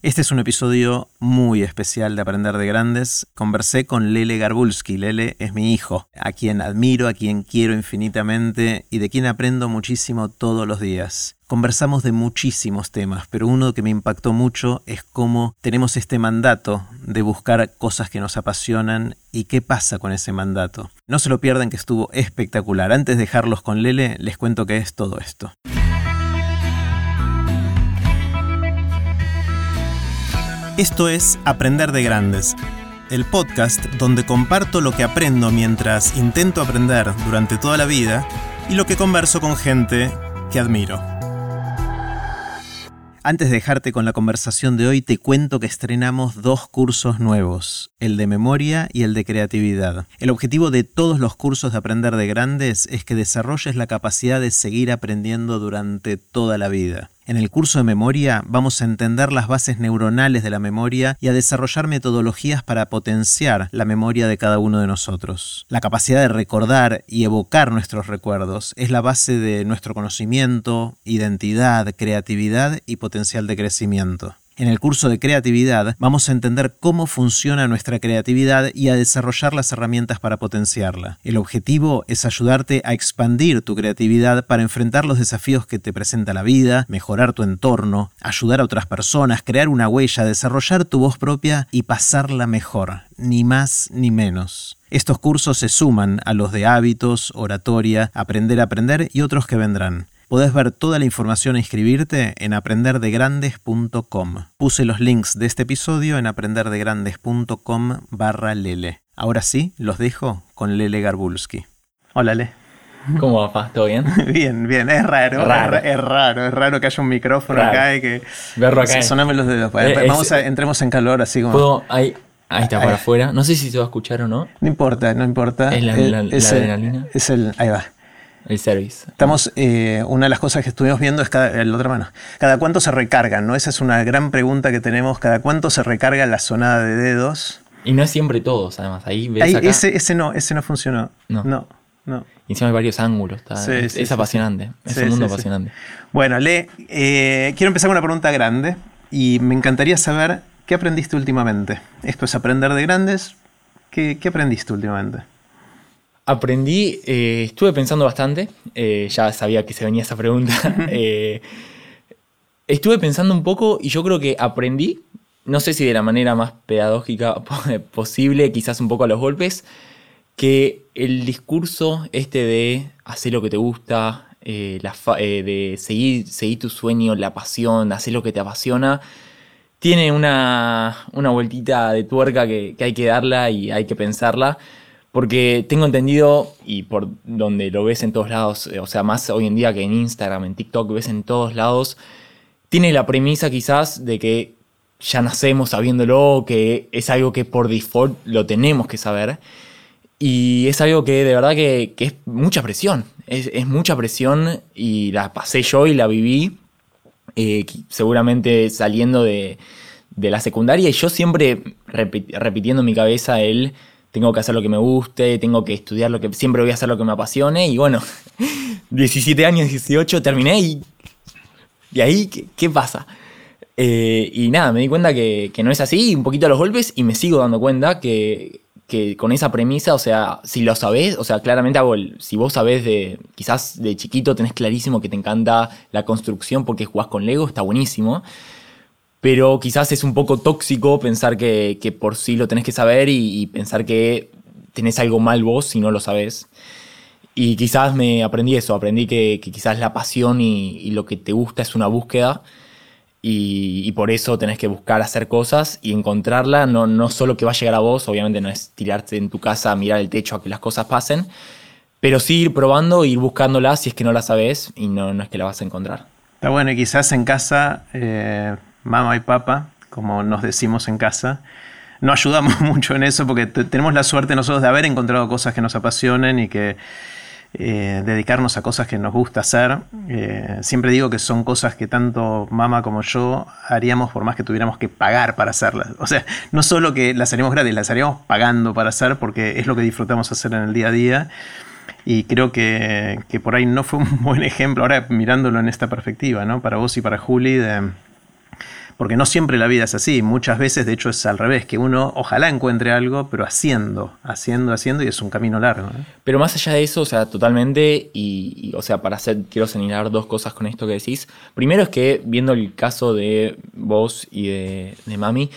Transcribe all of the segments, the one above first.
Este es un episodio muy especial de Aprender de Grandes. Conversé con Lele Garbulski. Lele es mi hijo, a quien admiro, a quien quiero infinitamente y de quien aprendo muchísimo todos los días. Conversamos de muchísimos temas, pero uno que me impactó mucho es cómo tenemos este mandato de buscar cosas que nos apasionan y qué pasa con ese mandato. No se lo pierdan que estuvo espectacular. Antes de dejarlos con Lele, les cuento qué es todo esto. Esto es Aprender de Grandes, el podcast donde comparto lo que aprendo mientras intento aprender durante toda la vida y lo que converso con gente que admiro. Antes de dejarte con la conversación de hoy, te cuento que estrenamos dos cursos nuevos, el de memoria y el de creatividad. El objetivo de todos los cursos de Aprender de Grandes es que desarrolles la capacidad de seguir aprendiendo durante toda la vida. En el curso de memoria vamos a entender las bases neuronales de la memoria y a desarrollar metodologías para potenciar la memoria de cada uno de nosotros. La capacidad de recordar y evocar nuestros recuerdos es la base de nuestro conocimiento, identidad, creatividad y potencial de crecimiento. En el curso de creatividad vamos a entender cómo funciona nuestra creatividad y a desarrollar las herramientas para potenciarla. El objetivo es ayudarte a expandir tu creatividad para enfrentar los desafíos que te presenta la vida, mejorar tu entorno, ayudar a otras personas, crear una huella, desarrollar tu voz propia y pasarla mejor, ni más ni menos. Estos cursos se suman a los de hábitos, oratoria, aprender a aprender y otros que vendrán. Podés ver toda la información e inscribirte en aprenderdegrandes.com. Puse los links de este episodio en aprenderdegrandes.com barra Lele. Ahora sí, los dejo con Lele Garbulski. Hola, Lele. ¿Cómo va, pa? ¿Todo bien? bien, bien. Es raro, raro. Es, raro, es raro que haya un micrófono acá y que... Verlo acá. Soname los dedos. Eh, Vamos a, entremos en calor así como... ¿Puedo? Ahí, ahí está, por afuera. No sé si se va a escuchar o no. No importa, no importa. Es la, eh, es adrenalina. Es el... Ahí va. El service. Estamos, eh, una de las cosas que estuvimos viendo es cada, la otra mano. ¿Cada cuánto se recargan? ¿no? Esa es una gran pregunta que tenemos. ¿Cada cuánto se recarga la zona de dedos? Y no es siempre todos, además. Ahí ves Ese, ese no, ese no funcionó. No. No. Y encima hay varios ángulos. es, apasionante. es un mundo apasionante. Bueno, Le, eh, quiero empezar con una pregunta grande. Y me encantaría saber qué aprendiste últimamente. Esto es aprender de grandes. ¿Qué, qué aprendiste últimamente? Aprendí, eh, estuve pensando bastante, eh, ya sabía que se venía esa pregunta. Eh, estuve pensando un poco y yo creo que aprendí, no sé si de la manera más pedagógica posible, quizás un poco a los golpes, que el discurso este de hacer lo que te gusta, de seguir, seguir tu sueño, la pasión, hacer lo que te apasiona, tiene una, una vueltita de tuerca que hay que darla y hay que pensarla porque tengo entendido, y por donde lo ves en todos lados, eh, o sea, más hoy en día que en Instagram, en TikTok, ves en todos lados, tiene la premisa quizás de que ya nacemos sabiéndolo, que es algo que por default lo tenemos que saber. Y es algo que de verdad que, es mucha presión. Es, mucha presión y la pasé yo y la viví. Eh, seguramente saliendo de, la secundaria. Y yo siempre repitiendo en mi cabeza el tengo que hacer lo que me guste, tengo que estudiar lo que siempre voy a hacer lo que me apasione y bueno, 17 años, 18 terminé y ahí ¿qué, pasa? Eh, y nada, me di cuenta que, no es así, un poquito a los golpes y me sigo dando cuenta que, con esa premisa, o sea, si lo sabés, o sea, claramente si vos sabés de, quizás de chiquito tenés clarísimo que te encanta la construcción porque jugás con Lego, está buenísimo pero quizás es un poco tóxico pensar que, por sí lo tenés que saber y, pensar que tenés algo mal vos si no lo sabés. Y quizás me aprendí eso, aprendí que, quizás la pasión y, lo que te gusta es una búsqueda y, por eso tenés que buscar hacer cosas y encontrarla, no, no solo que va a llegar a vos, obviamente no es tirarte en tu casa, mirar el techo a que las cosas pasen, pero sí ir probando, ir buscándola si es que no la sabes y no, no es que la vas a encontrar. Está bueno, y quizás en casa eh, mamá y papá, como nos decimos en casa, no ayudamos mucho en eso porque tenemos la suerte nosotros de haber encontrado cosas que nos apasionen y que eh, dedicarnos a cosas que nos gusta hacer. Eh, siempre digo que son cosas que tanto mamá como yo haríamos por más que tuviéramos que pagar para hacerlas. O sea, no solo que las haríamos gratis, las haríamos pagando para hacer porque es lo que disfrutamos hacer en el día a día. Y creo que, que por ahí no fue un buen ejemplo, ahora mirándolo en esta perspectiva, ¿no? Para vos y para Juli, de, porque no siempre la vida es así, muchas veces de hecho es al revés, que uno ojalá encuentre algo, pero haciendo, haciendo, haciendo y es un camino largo. Pero más allá de eso, o sea, totalmente, y, o sea, para hacer, quiero señalar dos cosas con esto que decís. Primero es que viendo el caso de vos y de, de Mami,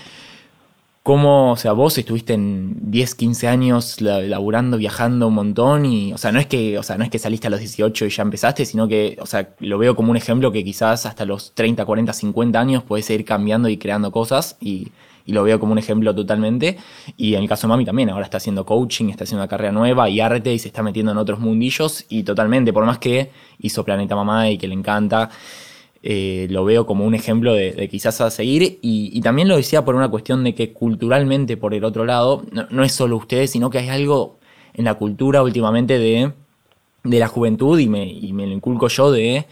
cómo, o sea, vos estuviste en 10, 15 años laburando, viajando un montón y, o sea, no es que, o sea, no es que saliste a los 18 y ya empezaste, sino que, o sea, lo veo como un ejemplo que quizás hasta los 30, 40, 50 años puedes seguir cambiando y creando cosas y, lo veo como un ejemplo totalmente. Y en el caso de Mami también, ahora está haciendo coaching, está haciendo una carrera nueva y arte y se está metiendo en otros mundillos y totalmente, por más que hizo Planeta Mamá y que le encanta. Eh, lo veo como un ejemplo de, quizás a seguir. Y, también lo decía por una cuestión de que culturalmente por el otro lado no, es solo ustedes sino que hay algo en la cultura últimamente de, la juventud y me, lo inculco yo de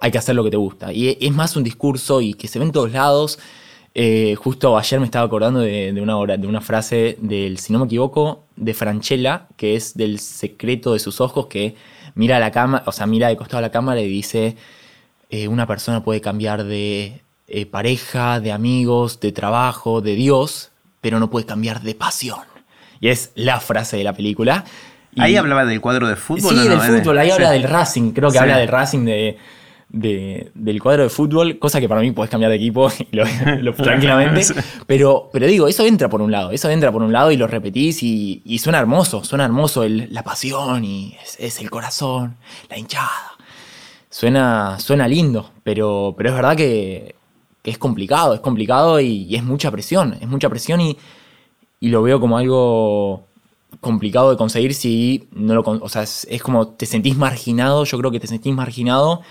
hay que hacer lo que te gusta. Y es más un discurso y que se ve en todos lados. Eh, justo ayer me estaba acordando de, una de una frase del si no me equivoco de Franchella que es del secreto de sus ojos que mira a la cámara o sea mira de costado a la cámara y dice eh, una persona puede cambiar de eh, pareja, de amigos, de trabajo, de Dios, pero no puede cambiar de pasión. Y es la frase de la película. ahí hablaba del cuadro de fútbol. Sí, del fútbol, ahí habla del Racing, creo que habla del Racing de, del cuadro de fútbol, cosa que para mí puedes cambiar de equipo tranquilamente. Pero, pero digo, eso entra por un lado, eso entra por un lado y lo repetís y, suena hermoso, suena hermoso la pasión y es el corazón, la hinchada. Suena, suena lindo, pero, pero es verdad que, es complicado, es complicado y, es mucha presión, es mucha presión y, y, lo veo como algo complicado de conseguir si no lo... O sea, es, es como te sentís marginado, yo creo que te sentís marginado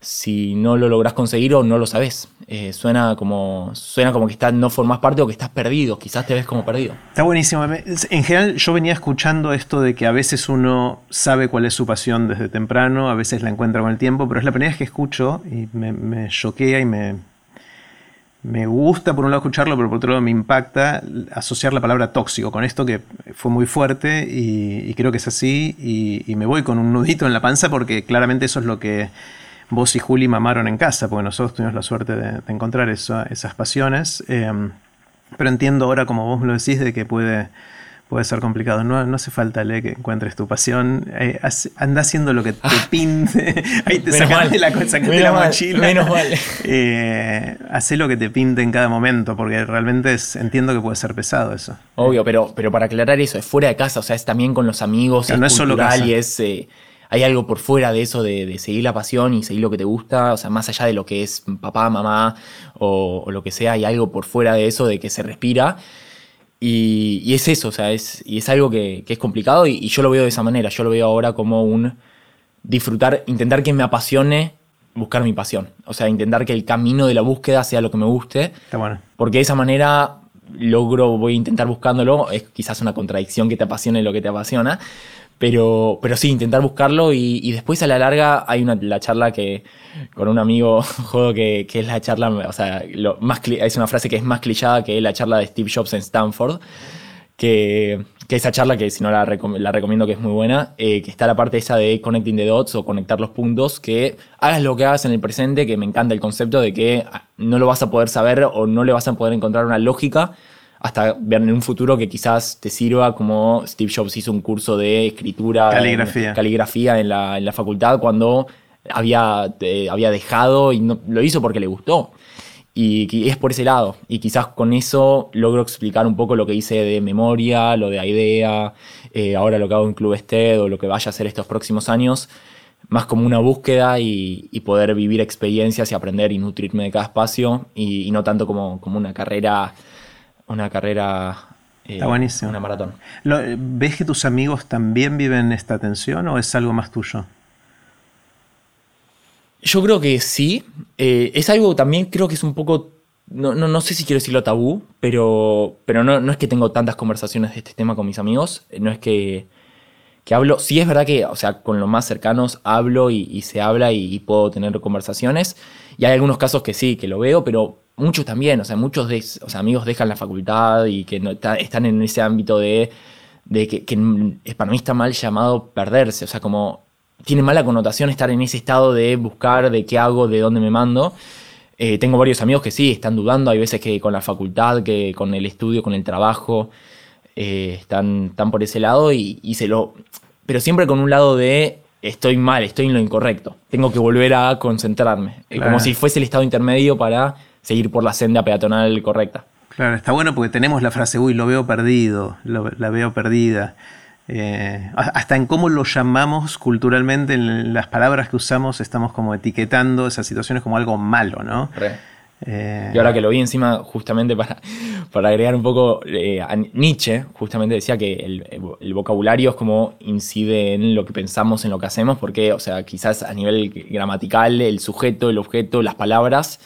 si no lo lográs conseguir o no lo sabes. Eh, suena, como, suena como que está, no formas parte o que estás perdido, quizás te ves como perdido. Está buenísimo. En general yo venía escuchando esto de que a veces uno sabe cuál es su pasión desde temprano, a veces la encuentra con el tiempo, pero es la primera vez que escucho y me, choquea y me, me gusta por un lado escucharlo, pero por otro lado me impacta asociar la palabra tóxico con esto que fue muy fuerte y, creo que es así y, me voy con un nudito en la panza porque claramente eso es lo que vos y Juli mamaron en casa, porque nosotros tuvimos la suerte de, encontrar esas pasiones. Eh, pero entiendo ahora, como vos me lo decís, de que puede, puede ser complicado. No, no hace falta, Le, que encuentres tu pasión. Eh, anda haciendo lo que te pinte. Ahí te sacaste la, sacaste la mochila. Menos mal. Eh, lo que te pinte en cada momento, porque realmente es, entiendo que puede ser pesado eso. Obvio, pero, pero para aclarar eso, es fuera de casa, o sea, es también con los amigos, es no es solo y es... Eh, hay algo por fuera de eso, de, seguir la pasión y seguir lo que te gusta, o sea, más allá de lo que es papá, mamá o, lo que sea, hay algo por fuera de eso, de que se respira. Y, es eso, o sea, es, y es algo que, es complicado y, yo lo veo de esa manera, yo lo veo ahora como un disfrutar, intentar que me apasione buscar mi pasión, o sea, intentar que el camino de la búsqueda sea lo que me guste, Está bueno. porque de esa manera logro, voy a intentar buscándolo, es quizás una contradicción que te apasione lo que te apasiona, pero, pero sí, intentar buscarlo y, después a la larga hay una, la charla que con un amigo juego que, que, es la charla, o sea, lo más, es una frase que es más clichada que la charla de Steve Jobs en Stanford, que, que esa charla que si no la, la recomiendo que es muy buena, eh, que está la parte esa de connecting the dots o conectar los puntos, que hagas lo que hagas en el presente, que me encanta el concepto de que no lo vas a poder saber o no le vas a poder encontrar una lógica hasta ver en un futuro que quizás te sirva como Steve Jobs hizo un curso de escritura, caligrafía, caligrafía en, la, en la facultad cuando había, eh, había dejado y no, lo hizo porque le gustó. Y, es por ese lado. Y quizás con eso logro explicar un poco lo que hice de memoria, lo de idea, eh, ahora lo que hago en Club Ested o lo que vaya a hacer estos próximos años, más como una búsqueda y, poder vivir experiencias y aprender y nutrirme de cada espacio y, y no tanto como, como una carrera una carrera, eh, una maratón. ¿Ves que tus amigos también viven esta tensión o es algo más tuyo? Yo creo que sí. Eh, es algo también, creo que es un poco, no, no, sé si quiero decirlo tabú, pero, pero no, no, es que tengo tantas conversaciones de este tema con mis amigos. Eh, no es que, que hablo. Sí es verdad que, o sea, con los más cercanos hablo y, se habla y, y, puedo tener conversaciones. Y hay algunos casos que sí, que lo veo, pero muchos también, o sea, muchos de, o sea, amigos dejan la facultad y que no, están en ese ámbito de, de que, que, para mí está mal llamado perderse, o sea, como tiene mala connotación estar en ese estado de buscar de qué hago, de dónde me mando. Eh, tengo varios amigos que sí, están dudando, hay veces que con la facultad, que con el estudio, con el trabajo, eh, están, están, por ese lado y, y, se lo... Pero siempre con un lado de estoy mal, estoy en lo incorrecto, tengo que volver a concentrarme, claro. como si fuese el estado intermedio para seguir por la senda peatonal correcta. Claro, está bueno porque tenemos la frase, uy, lo veo perdido, lo, la veo perdida. Eh, hasta en cómo lo llamamos culturalmente, en las palabras que usamos, estamos como etiquetando esas situaciones como algo malo, ¿no? Eh, y ahora que lo vi encima, justamente para, para agregar un poco, eh, a Nietzsche justamente decía que el, el, vocabulario es como incide en lo que pensamos, en lo que hacemos, porque, o sea, quizás a nivel gramatical, el sujeto, el objeto, las palabras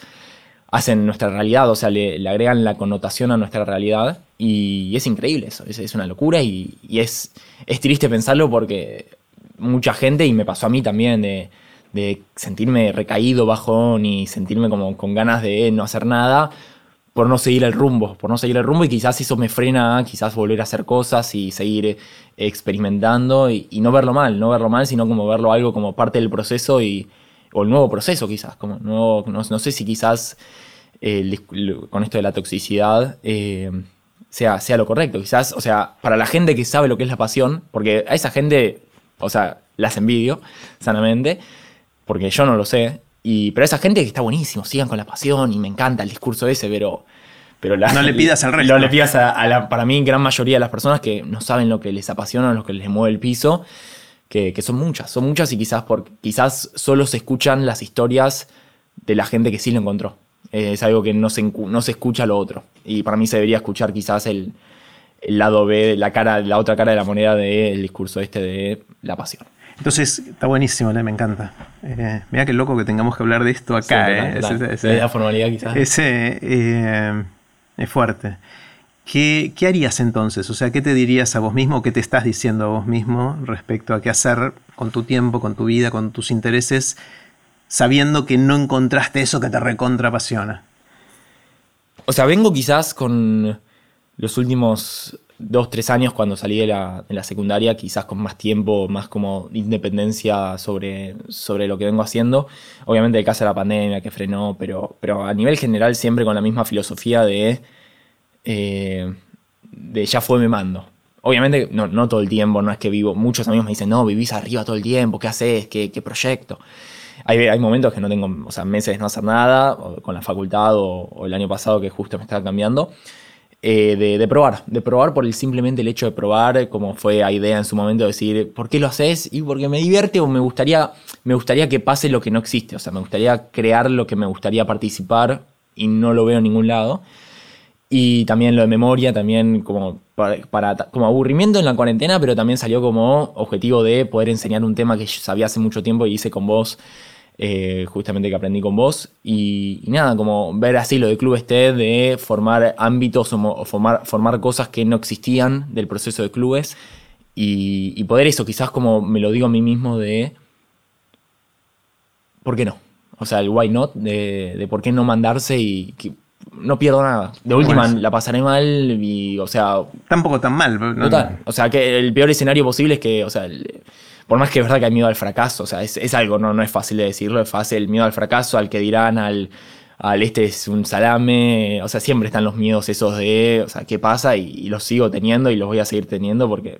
hacen nuestra realidad, o sea, le, agregan la connotación a nuestra realidad y es increíble eso, es, una locura y, es, triste pensarlo porque mucha gente, y me pasó a mí también, de, sentirme recaído, bajón y sentirme como con ganas de no hacer nada por no seguir el rumbo, por no seguir el rumbo y quizás eso me frena quizás volver a hacer cosas y seguir experimentando y, y no verlo mal, no verlo mal, sino como verlo algo como parte del proceso y, o el nuevo proceso quizás, como nuevo, no, no sé si quizás eh, con esto de la toxicidad eh, sea, sea lo correcto. Quizás, o sea, para la gente que sabe lo que es la pasión, porque a esa gente, o sea, las envidio sanamente, porque yo no lo sé, y, pero a esa gente que está buenísimo, sigan con la pasión y me encanta el discurso ese, pero... Pero la, no le pidas al resto. No le pidas a, a, la, para mí, gran mayoría de las personas que no saben lo que les apasiona, lo que les mueve el piso, que, que son muchas, son muchas y quizás, por, quizás solo se escuchan las historias de la gente que sí lo encontró es algo que no se, no se escucha lo otro. Y para mí se debería escuchar quizás el, el lado B, la, cara, la otra cara de la moneda del discurso este de la pasión. Entonces, está buenísimo, ¿eh? me encanta. Eh, mira qué loco que tengamos que hablar de esto acá. Sí, eh. la formalidad quizás. Ese eh, es fuerte. ¿Qué, ¿Qué, harías entonces? O sea, ¿qué te dirías a vos mismo? ¿Qué te estás diciendo a vos mismo respecto a qué hacer con tu tiempo, con tu vida, con tus intereses sabiendo que no encontraste eso que te recontra apasiona? O sea, vengo quizás con los últimos dos, tres años cuando salí de la, de la, secundaria, quizás con más tiempo, más como independencia sobre, sobre lo que vengo haciendo. Obviamente de casa la pandemia que frenó, pero, pero a nivel general siempre con la misma filosofía de, eh, de ya fue me mando. Obviamente no, no, todo el tiempo, no es que vivo, muchos amigos me dicen, no, vivís arriba todo el tiempo, ¿qué haces? ¿Qué, qué proyecto? Hay, hay, momentos que no tengo, o sea, meses de no hacer nada, con la facultad o, el año pasado que justo me estaba cambiando, eh, de, de, probar, de probar por el simplemente el hecho de probar, como fue a idea en su momento, decir, ¿por qué lo haces? Y porque me divierte o me gustaría, me gustaría que pase lo que no existe, o sea, me gustaría crear lo que me gustaría participar y no lo veo en ningún lado. Y también lo de memoria, también como, para, para, como aburrimiento en la cuarentena, pero también salió como objetivo de poder enseñar un tema que yo sabía hace mucho tiempo y hice con vos eh, justamente que aprendí con vos. Y, nada, como ver así lo de Club Ested, de formar ámbitos o, formar, formar, cosas que no existían del proceso de clubes. Y, poder eso, quizás como me lo digo a mí mismo de... ¿Por qué no? O sea, el why not, de, por qué no mandarse y no pierdo nada. De última la pasaré mal y, o sea... Tampoco tan mal. No, total. O sea, que el peor escenario posible es que, o sea... El, por más que es verdad que hay miedo al fracaso, o sea, es, es, algo, no, no es fácil de decirlo, es fácil el miedo al fracaso, al que dirán, al, al este es un salame, o sea, siempre están los miedos esos de, o sea, ¿qué pasa? Y, y los sigo teniendo y los voy a seguir teniendo porque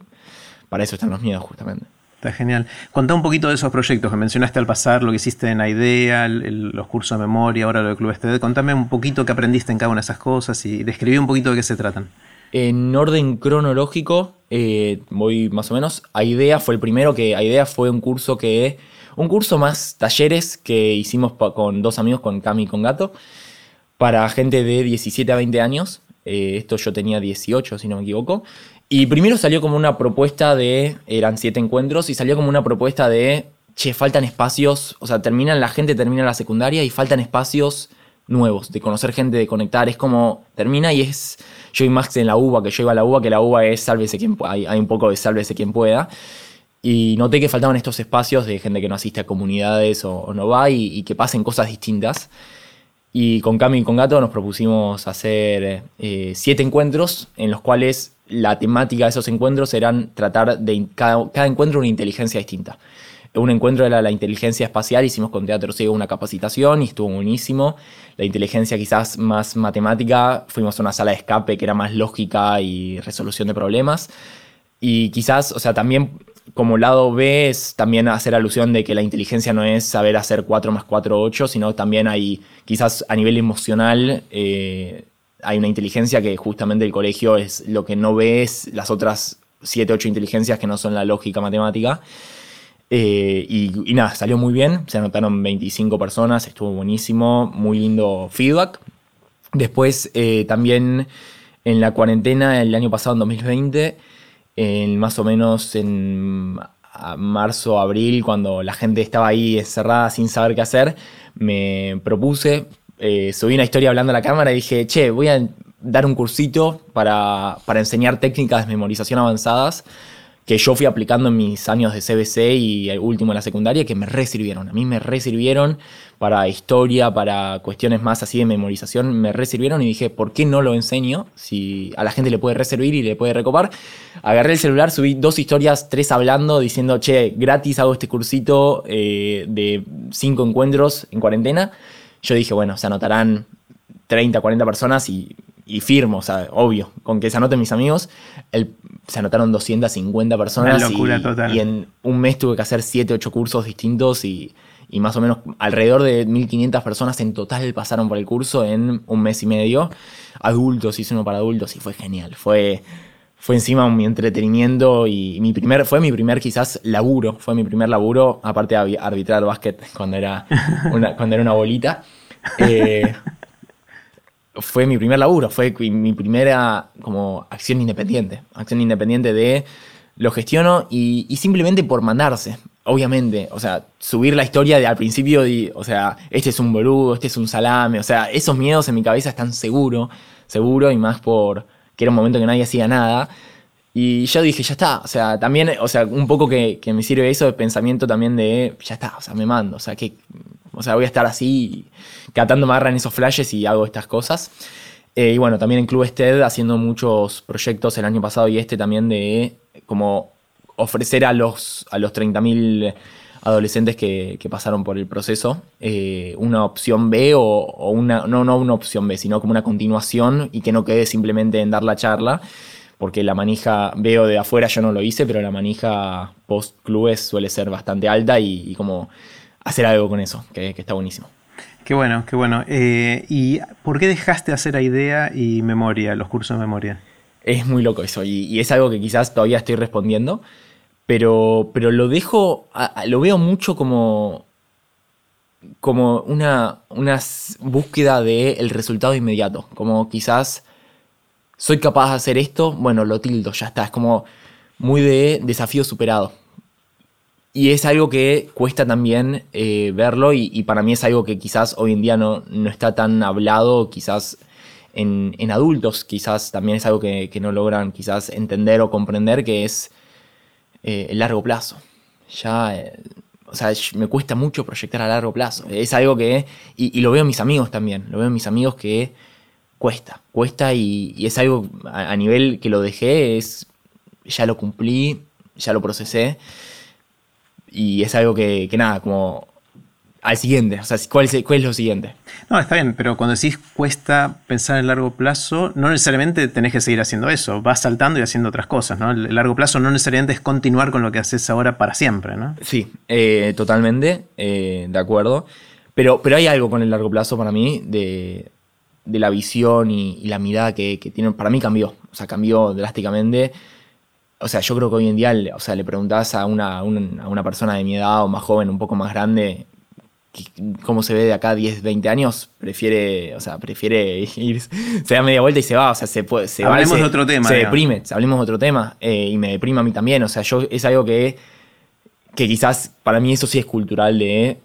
para eso están los miedos justamente. Está genial. Contá un poquito de esos proyectos que mencionaste al pasar, lo que hiciste en IDEA, los cursos de memoria, ahora lo del Club Ested. Contame un poquito qué aprendiste en cada una de esas cosas y describí un poquito de qué se tratan. En orden cronológico, eh, voy más o menos. AIDEA fue el primero que AIDEA fue un curso que. Un curso más talleres que hicimos con dos amigos, con Cami y con Gato, para gente de 17 a 20 años. Eh, esto yo tenía 18, si no me equivoco. Y primero salió como una propuesta de. Eran siete encuentros y salió como una propuesta de. Che, faltan espacios. O sea, terminan, la gente termina la secundaria y faltan espacios nuevos, de conocer gente, de conectar. Es como. Termina y es yo y Max en la uva, que yo iba a la uva, que la uva es sálvese quien pueda, hay, hay un poco de sálvese quien pueda. Y noté que faltaban estos espacios de gente que no asiste a comunidades o, no va y, que pasen cosas distintas. Y con Cami y con Gato nos propusimos hacer eh, siete encuentros en los cuales la temática de esos encuentros eran tratar de cada, cada encuentro una inteligencia distinta. un encuentro era la inteligencia espacial, hicimos con Teatro Ciego una capacitación y estuvo buenísimo. La inteligencia quizás más matemática, fuimos a una sala de escape que era más lógica y resolución de problemas. Y quizás, o sea, también como lado B es también hacer alusión de que la inteligencia no es saber hacer 4 más 4, 8, sino también hay quizás a nivel emocional... Eh, hay una inteligencia que justamente el colegio es lo que no ve es las otras 7, 8 inteligencias que no son la lógica matemática. Eh, y, nada, salió muy bien, se anotaron 25 personas, estuvo buenísimo, muy lindo feedback. Después eh, también en la cuarentena el año pasado, en 2020, en, más o menos en marzo, abril, cuando la gente estaba ahí encerrada sin saber qué hacer, me propuse, eh, subí una historia hablando a la cámara y dije, che, voy a dar un cursito para, para enseñar técnicas de memorización avanzadas que yo fui aplicando en mis años de CBC y el último en la secundaria, que me resirvieron. A mí me resirvieron para historia, para cuestiones más así de memorización, me resirvieron y dije, ¿por qué no lo enseño? Si a la gente le puede reservir y le puede recopar. Agarré el celular, subí dos historias, tres hablando, diciendo, che, gratis hago este cursito eh, de cinco encuentros en cuarentena. Yo dije, bueno, se anotarán 30, 40 personas y y firmo, o sea, obvio, con que se anoten mis amigos, se anotaron 250 personas. locura y, total. y en un mes tuve que hacer 7, 8 cursos distintos y, más o menos alrededor de 1500 personas en total pasaron por el curso en un mes y medio. Adultos, hice uno para adultos y fue genial. Fue, fue encima mi entretenimiento y mi primer, fue mi primer quizás laburo, fue mi primer laburo, aparte de arbitrar básquet cuando era una, cuando era una bolita. Eh, fue mi primer laburo, fue mi primera como acción independiente. Acción independiente de lo gestiono y, simplemente por mandarse. Obviamente, o sea, subir la historia de al principio, o sea, este es un boludo, este es un salame, o sea, esos miedos en mi cabeza están seguro, seguro y más por que era un momento que nadie hacía nada. Y yo dije, ya está, o sea, también, o sea, un poco que, que me sirve eso de pensamiento también de, ya está, o sea, me mando, o sea, que o sea, voy a estar así, catando me en esos flashes y hago estas cosas. Eh, y bueno, también en Club Ested haciendo muchos proyectos el año pasado y este también de como ofrecer a los, a los 30.000 adolescentes que, pasaron por el proceso eh, una opción B o, una, no, no una opción B, sino como una continuación y que no quede simplemente en dar la charla, porque la manija, veo de afuera, yo no lo hice, pero la manija post clubes suele ser bastante alta y como hacer algo con eso, que, está buenísimo. Qué bueno, qué bueno. Eh, ¿Y por qué dejaste hacer idea y memoria, los cursos de memoria? Es muy loco eso, y, es algo que quizás todavía estoy respondiendo, pero, pero lo dejo, lo veo mucho como, como una, una búsqueda del resultado inmediato, como quizás soy capaz de hacer esto, bueno, lo tildo, ya está, es como muy de desafío superado. Y es algo que cuesta también eh, verlo y, para mí es algo que quizás hoy en día no, no está tan hablado, quizás en, adultos, quizás también es algo que, no logran quizás entender o comprender, que es eh, el largo plazo. Ya, eh, o sea, me cuesta mucho proyectar a largo plazo. Es algo que, y, lo veo en mis amigos también, lo veo en mis amigos que cuesta, cuesta y, es algo a, a nivel que lo dejé, es, ya lo cumplí, ya lo procesé y es algo que, nada, como al siguiente. O sea, ¿cuál es, ¿cuál es lo siguiente? No, está bien, pero cuando decís cuesta pensar en largo plazo, no necesariamente tenés que seguir haciendo eso. Vas saltando y haciendo otras cosas, ¿no? El largo plazo no necesariamente es continuar con lo que haces ahora para siempre, ¿no? Sí, eh, totalmente, eh, de acuerdo. Pero, pero hay algo con el largo plazo para mí de, la visión y, la mirada que, que tiene. Para mí cambió, o sea, cambió drásticamente o sea, yo creo que hoy en día, o sea, le preguntás a una, a una persona de mi edad o más joven, un poco más grande, cómo se ve de acá 10, 20 años, prefiere, o sea, prefiere ir, se da media vuelta y se va, o sea, se, puede, se Hablemos de otro tema. Se deprime, hablemos de otro tema, eh, y me deprime a mí también, o sea, yo es algo que, que quizás para mí eso sí es cultural de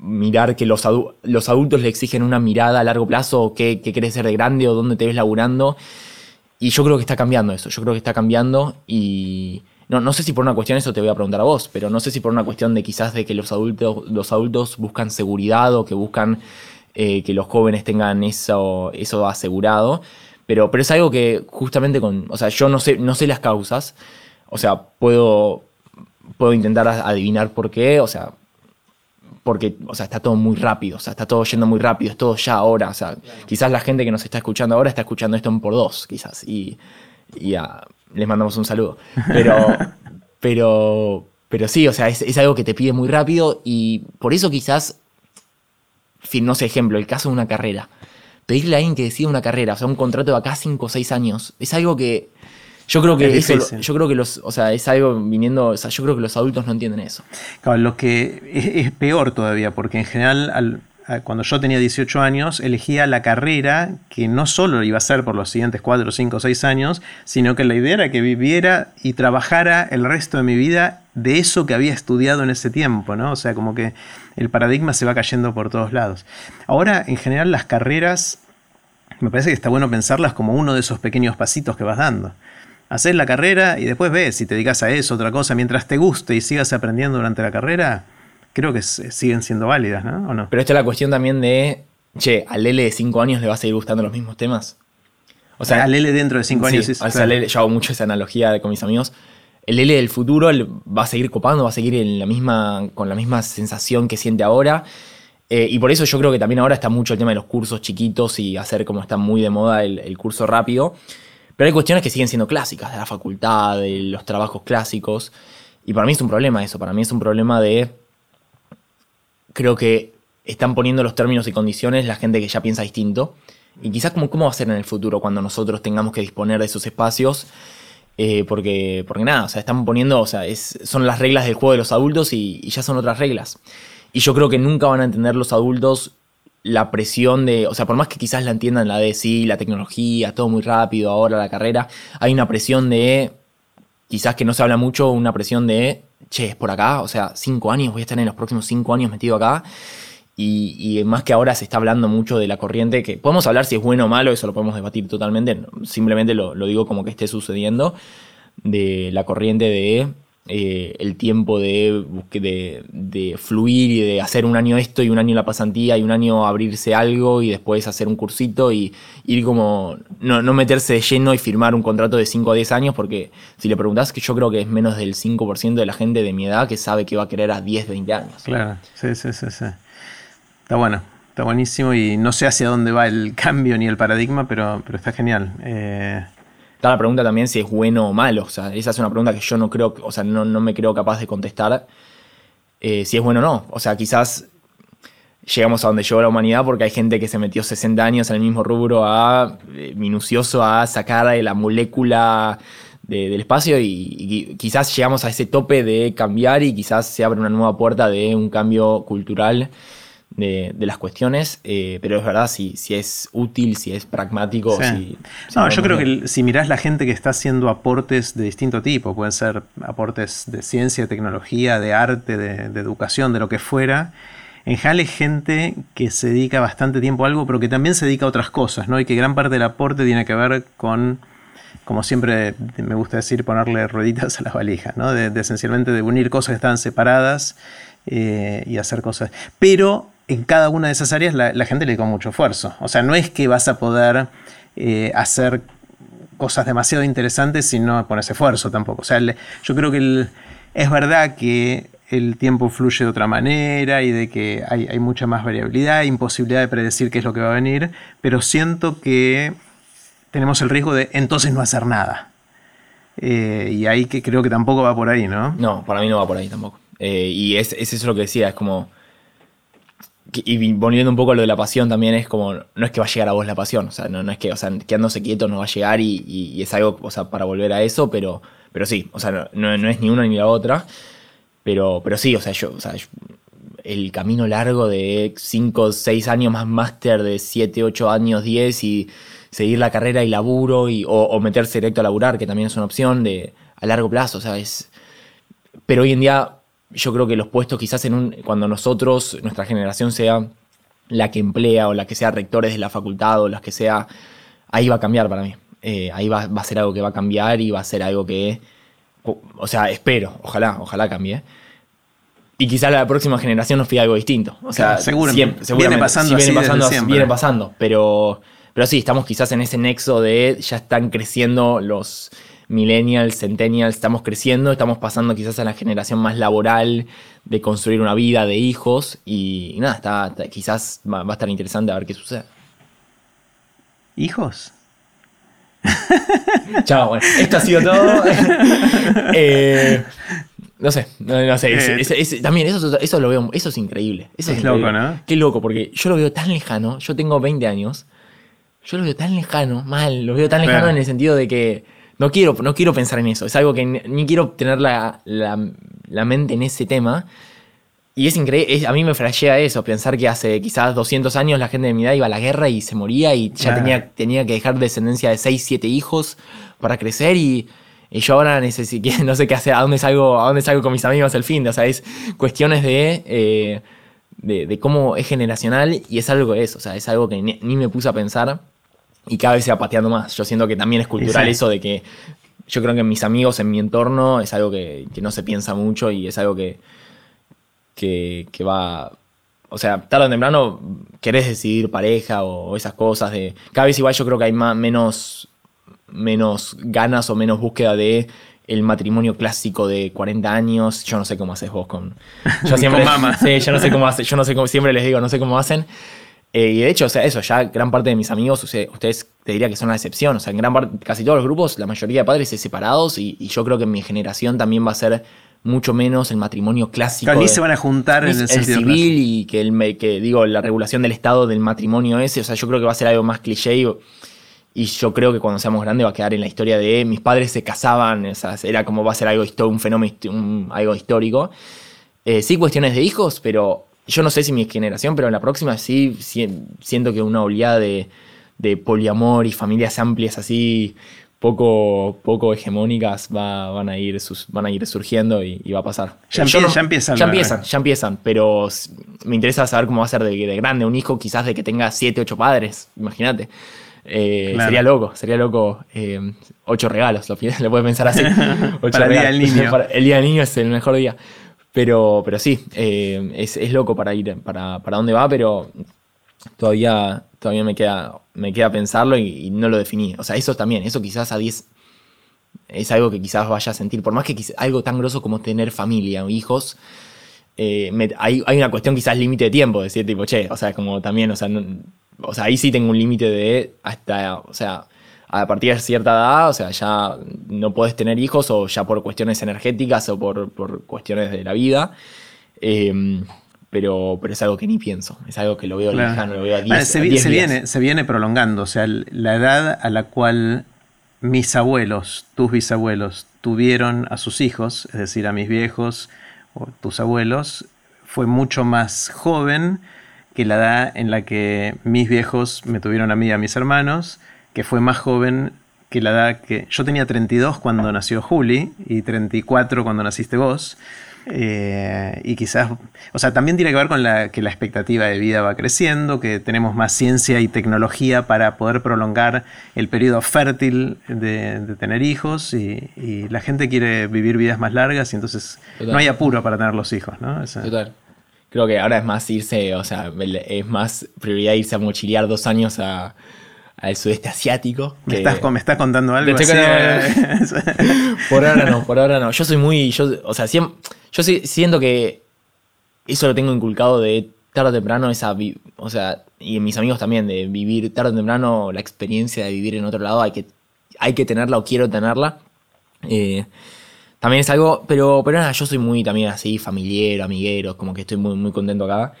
mirar que los, los adultos le exigen una mirada a largo plazo, qué, qué querés ser de grande o dónde te ves laburando, y yo creo que está cambiando eso, yo creo que está cambiando y no, no sé si por una cuestión, eso te voy a preguntar a vos, pero no sé si por una cuestión de quizás de que los adultos, los adultos buscan seguridad o que buscan eh, que los jóvenes tengan eso, eso asegurado, pero, pero es algo que justamente con, o sea, yo no sé, no sé las causas, o sea, puedo, puedo intentar adivinar por qué, o sea, porque, o sea, está todo muy rápido, o sea, está todo yendo muy rápido, es todo ya ahora, o sea, quizás la gente que nos está escuchando ahora está escuchando esto en por dos, quizás, y, y les mandamos un saludo. Pero, pero, pero sí, o sea, es, es, algo que te pide muy rápido y por eso quizás, no sé, ejemplo, el caso de una carrera. Pedirle a alguien que decida una carrera, o sea, un contrato de acá 5 o 6 años, es algo que yo creo que eso, yo creo que los, o sea, es algo viniendo, o sea, yo creo que los adultos no entienden eso. Claro, lo que es, peor todavía, porque en general cuando yo tenía 18 años elegía la carrera que no solo iba a ser por los siguientes 4, 5, 6 años, sino que la idea era que viviera y trabajara el resto de mi vida de eso que había estudiado en ese tiempo, ¿no? O sea, como que el paradigma se va cayendo por todos lados. Ahora, en general, las carreras, me parece que está bueno pensarlas como uno de esos pequeños pasitos que vas dando haces la carrera y después ves si te dedicas a eso, otra cosa, mientras te guste y sigas aprendiendo durante la carrera, creo que siguen siendo válidas, ¿no? ¿O no? Pero esta es la cuestión también de, che, al L de 5 años le va a seguir gustando los mismos temas. O sea, al L dentro de 5 años. Sí, yo hago mucho esa analogía con mis amigos. El L del futuro va a seguir copando, va a seguir en la misma, con la misma sensación que siente ahora. Eh, y por eso yo creo que también ahora está mucho el tema de los cursos chiquitos y hacer como está muy de moda el curso rápido. Pero hay cuestiones que siguen siendo clásicas, de la facultad, de los trabajos clásicos. Y para mí es un problema eso, para mí es un problema de... Creo que están poniendo los términos y condiciones la gente que ya piensa distinto. Y quizás como, cómo va a ser en el futuro cuando nosotros tengamos que disponer de esos espacios. Eh, porque, porque nada, o sea, están poniendo, o sea, son las reglas del juego de los adultos y, y ya son otras reglas. Y yo creo que nunca van a entender los adultos la presión de, o sea, por más que quizás la entiendan la de sí, la tecnología, todo muy rápido, ahora la carrera, hay una presión de, quizás que no se habla mucho, una presión de, che, es por acá, o sea, cinco años, voy a estar en los próximos cinco años metido acá. Y, más que ahora se está hablando mucho de la corriente, que podemos hablar si es bueno o malo, eso lo podemos debatir totalmente, simplemente lo digo como que esté sucediendo, de la corriente de eh, el tiempo de, de, fluir y de hacer un año esto y un año la pasantía y un año abrirse algo y después hacer un cursito y ir como no, meterse de lleno y firmar un contrato de 5 a 10 años porque si le preguntás que yo creo que es menos del 5% de la gente de mi edad que sabe que va a querer a 10, 20 años. Claro, sí, sí, sí, sí. Está bueno, está buenísimo y no sé hacia dónde va el cambio ni el paradigma, pero, pero está genial. Eh, Está la pregunta también si es bueno o malo. O sea, esa es una pregunta que yo no creo, o sea, no, me creo capaz de contestar eh, si es bueno o no. O sea, quizás llegamos a donde llegó la humanidad porque hay gente que se metió 60 años en el mismo rubro a eh, minucioso a sacar la molécula del espacio y, quizás llegamos a ese tope de cambiar y quizás se abre una nueva puerta de un cambio cultural de, las cuestiones, eh, pero es verdad si, si es útil, si es pragmático. no, yo creo que si mirás la gente que está haciendo aportes de distinto tipo, pueden ser aportes de ciencia, de tecnología, de arte, de, educación, de lo que fuera. En general es gente que se dedica bastante tiempo a algo, pero que también se dedica a otras cosas, ¿no? Y que gran parte del aporte tiene que ver con como siempre me gusta decir, ponerle rueditas a las valijas, ¿no? de, esencialmente de unir cosas que estaban separadas eh, y hacer cosas. Pero en cada una de esas áreas la, gente le da mucho esfuerzo. O sea, no es que vas a poder eh, hacer cosas demasiado interesantes si no pones esfuerzo tampoco. O sea, yo creo que es verdad que el tiempo fluye de otra manera y de que hay, mucha más variabilidad, imposibilidad de predecir qué es lo que va a venir, pero siento que tenemos el riesgo de entonces no hacer nada. Eh, y ahí que creo que tampoco va por ahí, ¿no? No, para mí no va por ahí tampoco. Eh, y es, es, eso lo que decía, es como y volviendo un poco a lo de la pasión también es como, no es que va a llegar a vos la pasión, o sea, no, es que, o sea, quedándose quieto no va a llegar y, es algo, o sea, para volver a eso, pero, pero sí, o sea, no, es ni una ni la otra, pero, pero sí, o sea, yo, o sea, el camino largo de 5, 6 años más máster, de 7, 8 años, 10 y seguir la carrera y laburo y, o, o meterse directo a laburar, que también es una opción de a largo plazo, o sea, es... Pero hoy en día yo creo que los puestos quizás en un, cuando nosotros, nuestra generación sea la que emplea o la que sea rectores de la facultad o las que sea, ahí va a cambiar para mí. Eh, ahí va, a ser algo que va a cambiar y va a ser algo que, o, sea, espero, ojalá, ojalá cambie. Y quizás la próxima generación nos pida algo distinto. O sea, seguramente, viene pasando, viene, pasando viene pasando, pero, pero sí, estamos quizás en ese nexo de ya están creciendo los millennials, centennials, estamos creciendo, estamos pasando quizás a la generación más laboral de construir una vida, de hijos, y, nada, está, quizás va, a estar interesante a ver qué sucede. ¿Hijos? Chao, bueno, esto ha sido todo. Eh, no sé, no, sé. Eh, también eso, eso lo veo, eso es increíble. Eso es, loco, ¿no? Qué loco, porque yo lo veo tan lejano. Yo tengo 20 años. Yo lo veo tan lejano, mal. Lo veo tan lejano en el sentido de que no quiero, no quiero pensar en eso. Es algo que ni, quiero tener la, la, mente en ese tema. Y es increíble, a mí me flashea eso, pensar que hace quizás 200 años la gente de mi edad iba a la guerra y se moría y ya tenía, tenía que dejar descendencia de 6, 7 hijos para crecer y y yo ahora necesito, no sé qué hacer, a dónde salgo, a dónde salgo con mis amigos el fin. O sea, es cuestiones eh, de, de, cómo es generacional y es algo que es. O sea, es algo que ni, me puse a pensar y cada vez se va pateando más. Yo siento que también es cultural eso de que yo creo que en mis amigos, en mi entorno, es algo que, no se piensa mucho y es algo que, que, va. O sea, tarde o temprano querés decidir pareja o, esas cosas. de Cada vez igual yo creo que hay más, menos menos ganas o menos búsqueda de el matrimonio clásico de 40 años. Yo no sé cómo haces vos con. Yo siempre. Sí, yo no sé cómo hacen. Yo no sé cómo. Siempre les digo, no sé cómo hacen. Eh, y de hecho, o sea, eso, ya gran parte de mis amigos, ustedes, te diría que son una excepción. O sea, en gran parte, casi todos los grupos, la mayoría de padres es separados. Y, yo creo que en mi generación también va a ser mucho menos el matrimonio clásico. Ni se van a juntar en el, el civil y que, el, que, digo, la regulación del Estado del matrimonio ese. O sea, yo creo que va a ser algo más cliché. Y yo creo que cuando seamos grandes va a quedar en la historia de mis padres se casaban, era como va a ser algo un fenómeno, algo histórico. Eh, sí, cuestiones de hijos, pero yo no sé si mi generación, pero en la próxima sí siento que una oleada de, poliamor y familias amplias así poco, poco hegemónicas van, a ir van a ir surgiendo y, va a pasar. Ya, empiezan. Ya empiezan, ya empiezan, pero me interesa saber cómo va a ser de, de grande un hijo, quizás de que tenga siete, ocho padres, imagínate. Eh, sería loco, sería loco. Eh, ocho regalos, lo, puedes pensar así. para el día del niño. el día del niño es el mejor día. Pero, pero sí, eh, es, loco para ir, para, para dónde va, pero todavía, todavía me, queda, me queda pensarlo y, no lo definí. O sea, eso también, eso quizás a 10 es algo que quizás vaya a sentir. Por más que algo tan grosso como tener familia o hijos, hay, hay, una cuestión quizás límite de tiempo, decir tipo, che, o sea, como también, o sea, o sea, ahí sí tengo un límite de hasta, o sea, a partir de cierta edad, o sea, ya no puedes tener hijos o ya por cuestiones energéticas o por, cuestiones de la vida. Em, pero, pero es algo que ni pienso, es algo que lo veo lejano, lo veo a 10 se, viene, se viene prolongando, o sea, la edad a la cual mis abuelos, tus bisabuelos, tuvieron a sus hijos, es decir, a mis viejos o tus abuelos, fue mucho más joven que la edad en la que mis viejos me tuvieron a mí y a mis hermanos, que fue más joven que la edad que... Yo tenía 32 cuando nació Juli y 34 cuando naciste vos. Eh, y quizás, o sea, también tiene que ver con la, que la expectativa de vida va creciendo, que tenemos más ciencia y tecnología para poder prolongar el periodo fértil de, tener hijos y, la gente quiere vivir vidas más largas y entonces no hay apuro para tener los hijos, ¿no? Total creo que ahora es más irse, o sea, es más prioridad irse a mochilear dos años a, al sudeste asiático. ¿Me, estás, ¿Me estás contando algo? por ahora no, por ahora no. Yo soy muy, yo, o sea, yo siento que eso lo tengo inculcado de tarde o temprano, esa, o sea, y mis amigos también, de vivir tarde o temprano la experiencia de vivir en otro lado, hay que, hay que tenerla o quiero tenerla. Eh, también es algo, pero, pero nada, yo soy muy también así, familiar, amiguero, como que estoy muy, muy contento acá.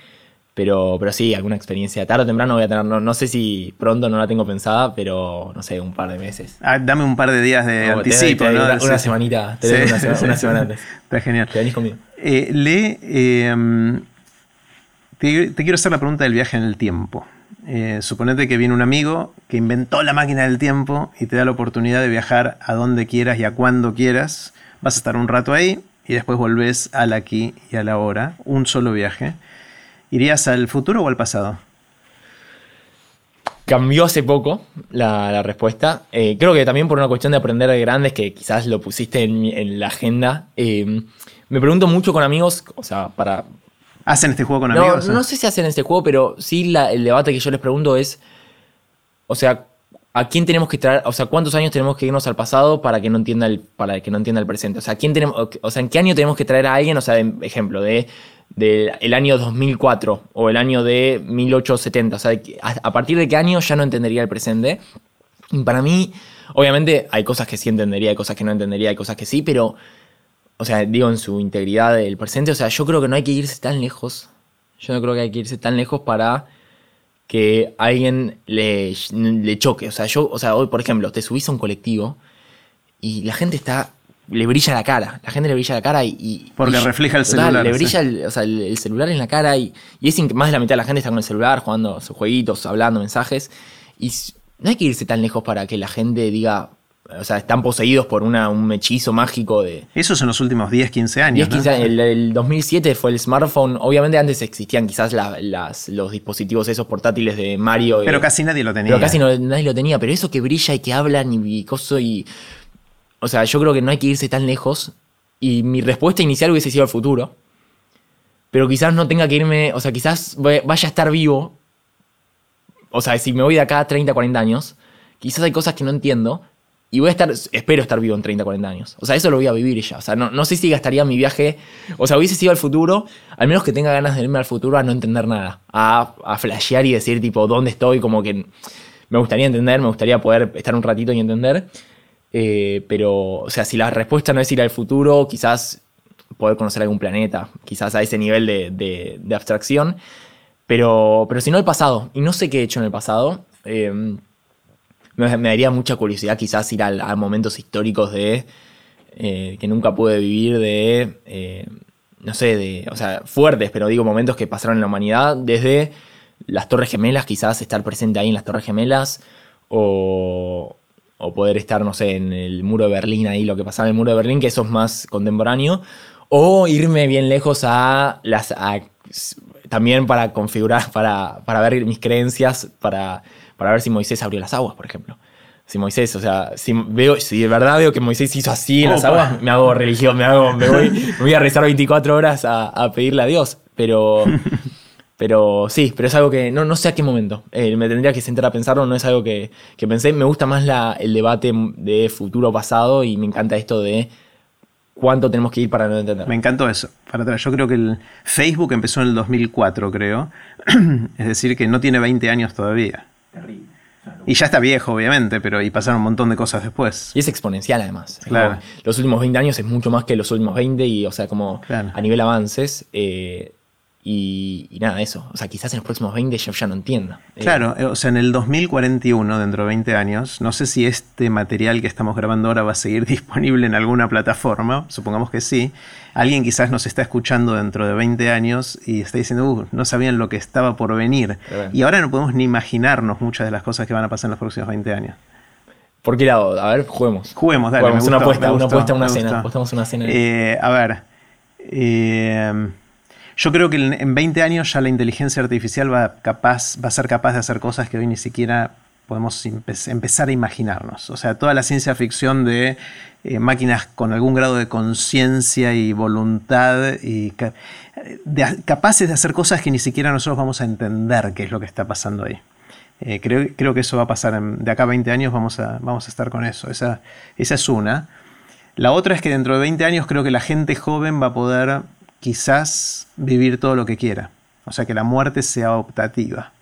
Pero, pero sí, alguna experiencia. Tarde o temprano voy a tener, no, sé si pronto no la tengo pensada, pero no sé, un par de meses. Ah, dame un par de días de anticipo, ¿no? Una, semanita, te doy una, semana, antes. Está genial. Te venís conmigo. Eh, Le, em, te, quiero hacer la pregunta del viaje en el tiempo. Eh, suponete que viene un amigo que inventó la máquina del tiempo y te da la oportunidad de viajar a donde quieras y a cuando quieras Vas a estar un rato ahí y después volvés al aquí y a la hora, un solo viaje. ¿Irías al futuro o al pasado? Cambió hace poco la, respuesta. Eh, creo que también por una cuestión de aprender de grandes, que quizás lo pusiste en, la agenda. Eh, me pregunto mucho con amigos, o sea, para... ¿Hacen este juego con amigos? No sé si hacen este juego, pero sí el debate que yo les pregunto es, o sea, ¿a quién tenemos que traer? O sea, ¿cuántos años tenemos que irnos al pasado para que no entienda el, para que no entienda el presente? O sea, ¿quién tenemos, o sea, ¿en qué año tenemos que traer a alguien? O sea, de, ejemplo, de, de el año 2004 o el año de 1870. O sea, a, a partir de qué año ya no entendería el presente. Y para mí, obviamente, hay cosas que sí entendería, hay cosas que no entendería, hay cosas que sí, pero, o sea, digo en su integridad del presente, o sea, yo creo que no hay que irse tan lejos. Yo no creo que hay que irse tan lejos para que alguien le, le choque. O sea, yo, o sea, hoy, por ejemplo, te subís a un colectivo y la gente está. Le brilla la cara. La gente le brilla la cara y. y Porque y- refleja el total, celular, Le brilla el, o sea, el, el celular en la cara y, y es más de la mitad de la gente está con el celular jugando sus jueguitos, hablando, mensajes. Y no hay que irse tan lejos para que la gente diga. O sea, están poseídos por una, un hechizo mágico de, Eso es en los últimos 10, 15 años. 10, ¿no? 15 años. El, el 2007 fue el smartphone. Obviamente antes existían quizás la- las- los dispositivos esos portátiles de Mario. Pero eh, casi nadie lo tenía. pero casi no- nadie lo tenía. Pero eso que brilla y que hablan y, y coso y... O sea, yo creo que no hay que irse tan lejos. Y mi respuesta inicial hubiese sido al futuro. Pero quizás no tenga que irme... O sea, quizás vaya a estar vivo. O sea, si me voy de acá a 30, 40 años, quizás hay cosas que no entiendo. Y voy a estar, espero estar vivo en 30, 40 años. O sea, eso lo voy a vivir ya. O sea, no, no sé si gastaría mi viaje. O sea, hubiese sido al futuro, al menos que tenga ganas de irme al futuro a no entender nada. A, a flashear y decir, tipo, ¿dónde estoy? Como que me gustaría entender, me gustaría poder estar un ratito y entender. Eh, pero, o sea, si la respuesta no es ir al futuro, quizás poder conocer algún planeta, quizás a ese nivel de, de- abstracción. Pero, pero si no, el pasado. Y no sé qué he hecho en el pasado. Eh, me, daría mucha curiosidad quizás ir a, momentos históricos de eh, que nunca pude vivir, de, no sé, de, o sea, fuertes, pero digo momentos que pasaron en la humanidad, desde las Torres Gemelas, quizás estar presente ahí en las Torres Gemelas, o, o poder estar, no sé, en el muro de Berlín, ahí lo que pasaba en el muro de Berlín, que eso es más contemporáneo, o irme bien lejos a las... a- también para configurar, para, para ver mis creencias, para, para ver si Moisés abrió las aguas, por ejemplo. Si Moisés, o sea, si veo, si de verdad veo que Moisés hizo así en las aguas, me hago religión, me hago, me voy, me voy a rezar 24 horas a, a pedirle a Dios. Pero, pero sí, pero es algo que no, no sé a qué momento. Eh, me tendría que sentar a pensarlo, no es algo que, que pensé. Me gusta más la, el debate de futuro-pasado y me encanta esto de cuánto tenemos que ir para no entender. Me encantó eso. Para atrás, yo creo que el Facebook empezó en el 2004, creo. es decir, que no tiene 20 años todavía. Y ya está viejo, obviamente, pero y pasaron un montón de cosas después. Y es exponencial además. Claro. como, los últimos 20 años es mucho más que los últimos 20 y, o sea, como Claro. a nivel avances. eh, y, y nada, eso. O sea, quizás en los próximos 20 yo ya no entienda. Eh, Claro, eh, o sea, en el 2041, dentro de 20 años, no sé si este material que estamos grabando ahora va a seguir disponible en alguna plataforma, supongamos que sí. Alguien quizás nos está escuchando dentro de 20 años y está diciendo, "Uh, no sabían lo que estaba por venir. Y ahora no podemos ni imaginarnos muchas de las cosas que van a pasar en los próximos 20 años. ¿Por qué lado? A ver, juguemos. Juguemos, dale. Juguemos me una apuesta, me una apuesta, una me cena. gustó. Apostamos una cena. Eh, a ver. eh, yo creo que en en 20 años ya la inteligencia artificial va, capaz, va a ser capaz de hacer cosas que hoy ni siquiera podemos empe- empezar a imaginarnos. O sea, toda la ciencia ficción de eh, máquinas con algún grado de conciencia y voluntad y capaces de hacer cosas que ni siquiera nosotros vamos a entender qué es lo que está pasando ahí. Eh, creo, creo que eso va a pasar de acá a 20 años, vamos a, vamos a estar con eso. Esa, esa es una. La otra es que dentro de 20 años creo que la gente joven va a poder quizás vivir todo lo que quiera. O sea, que la muerte sea optativa.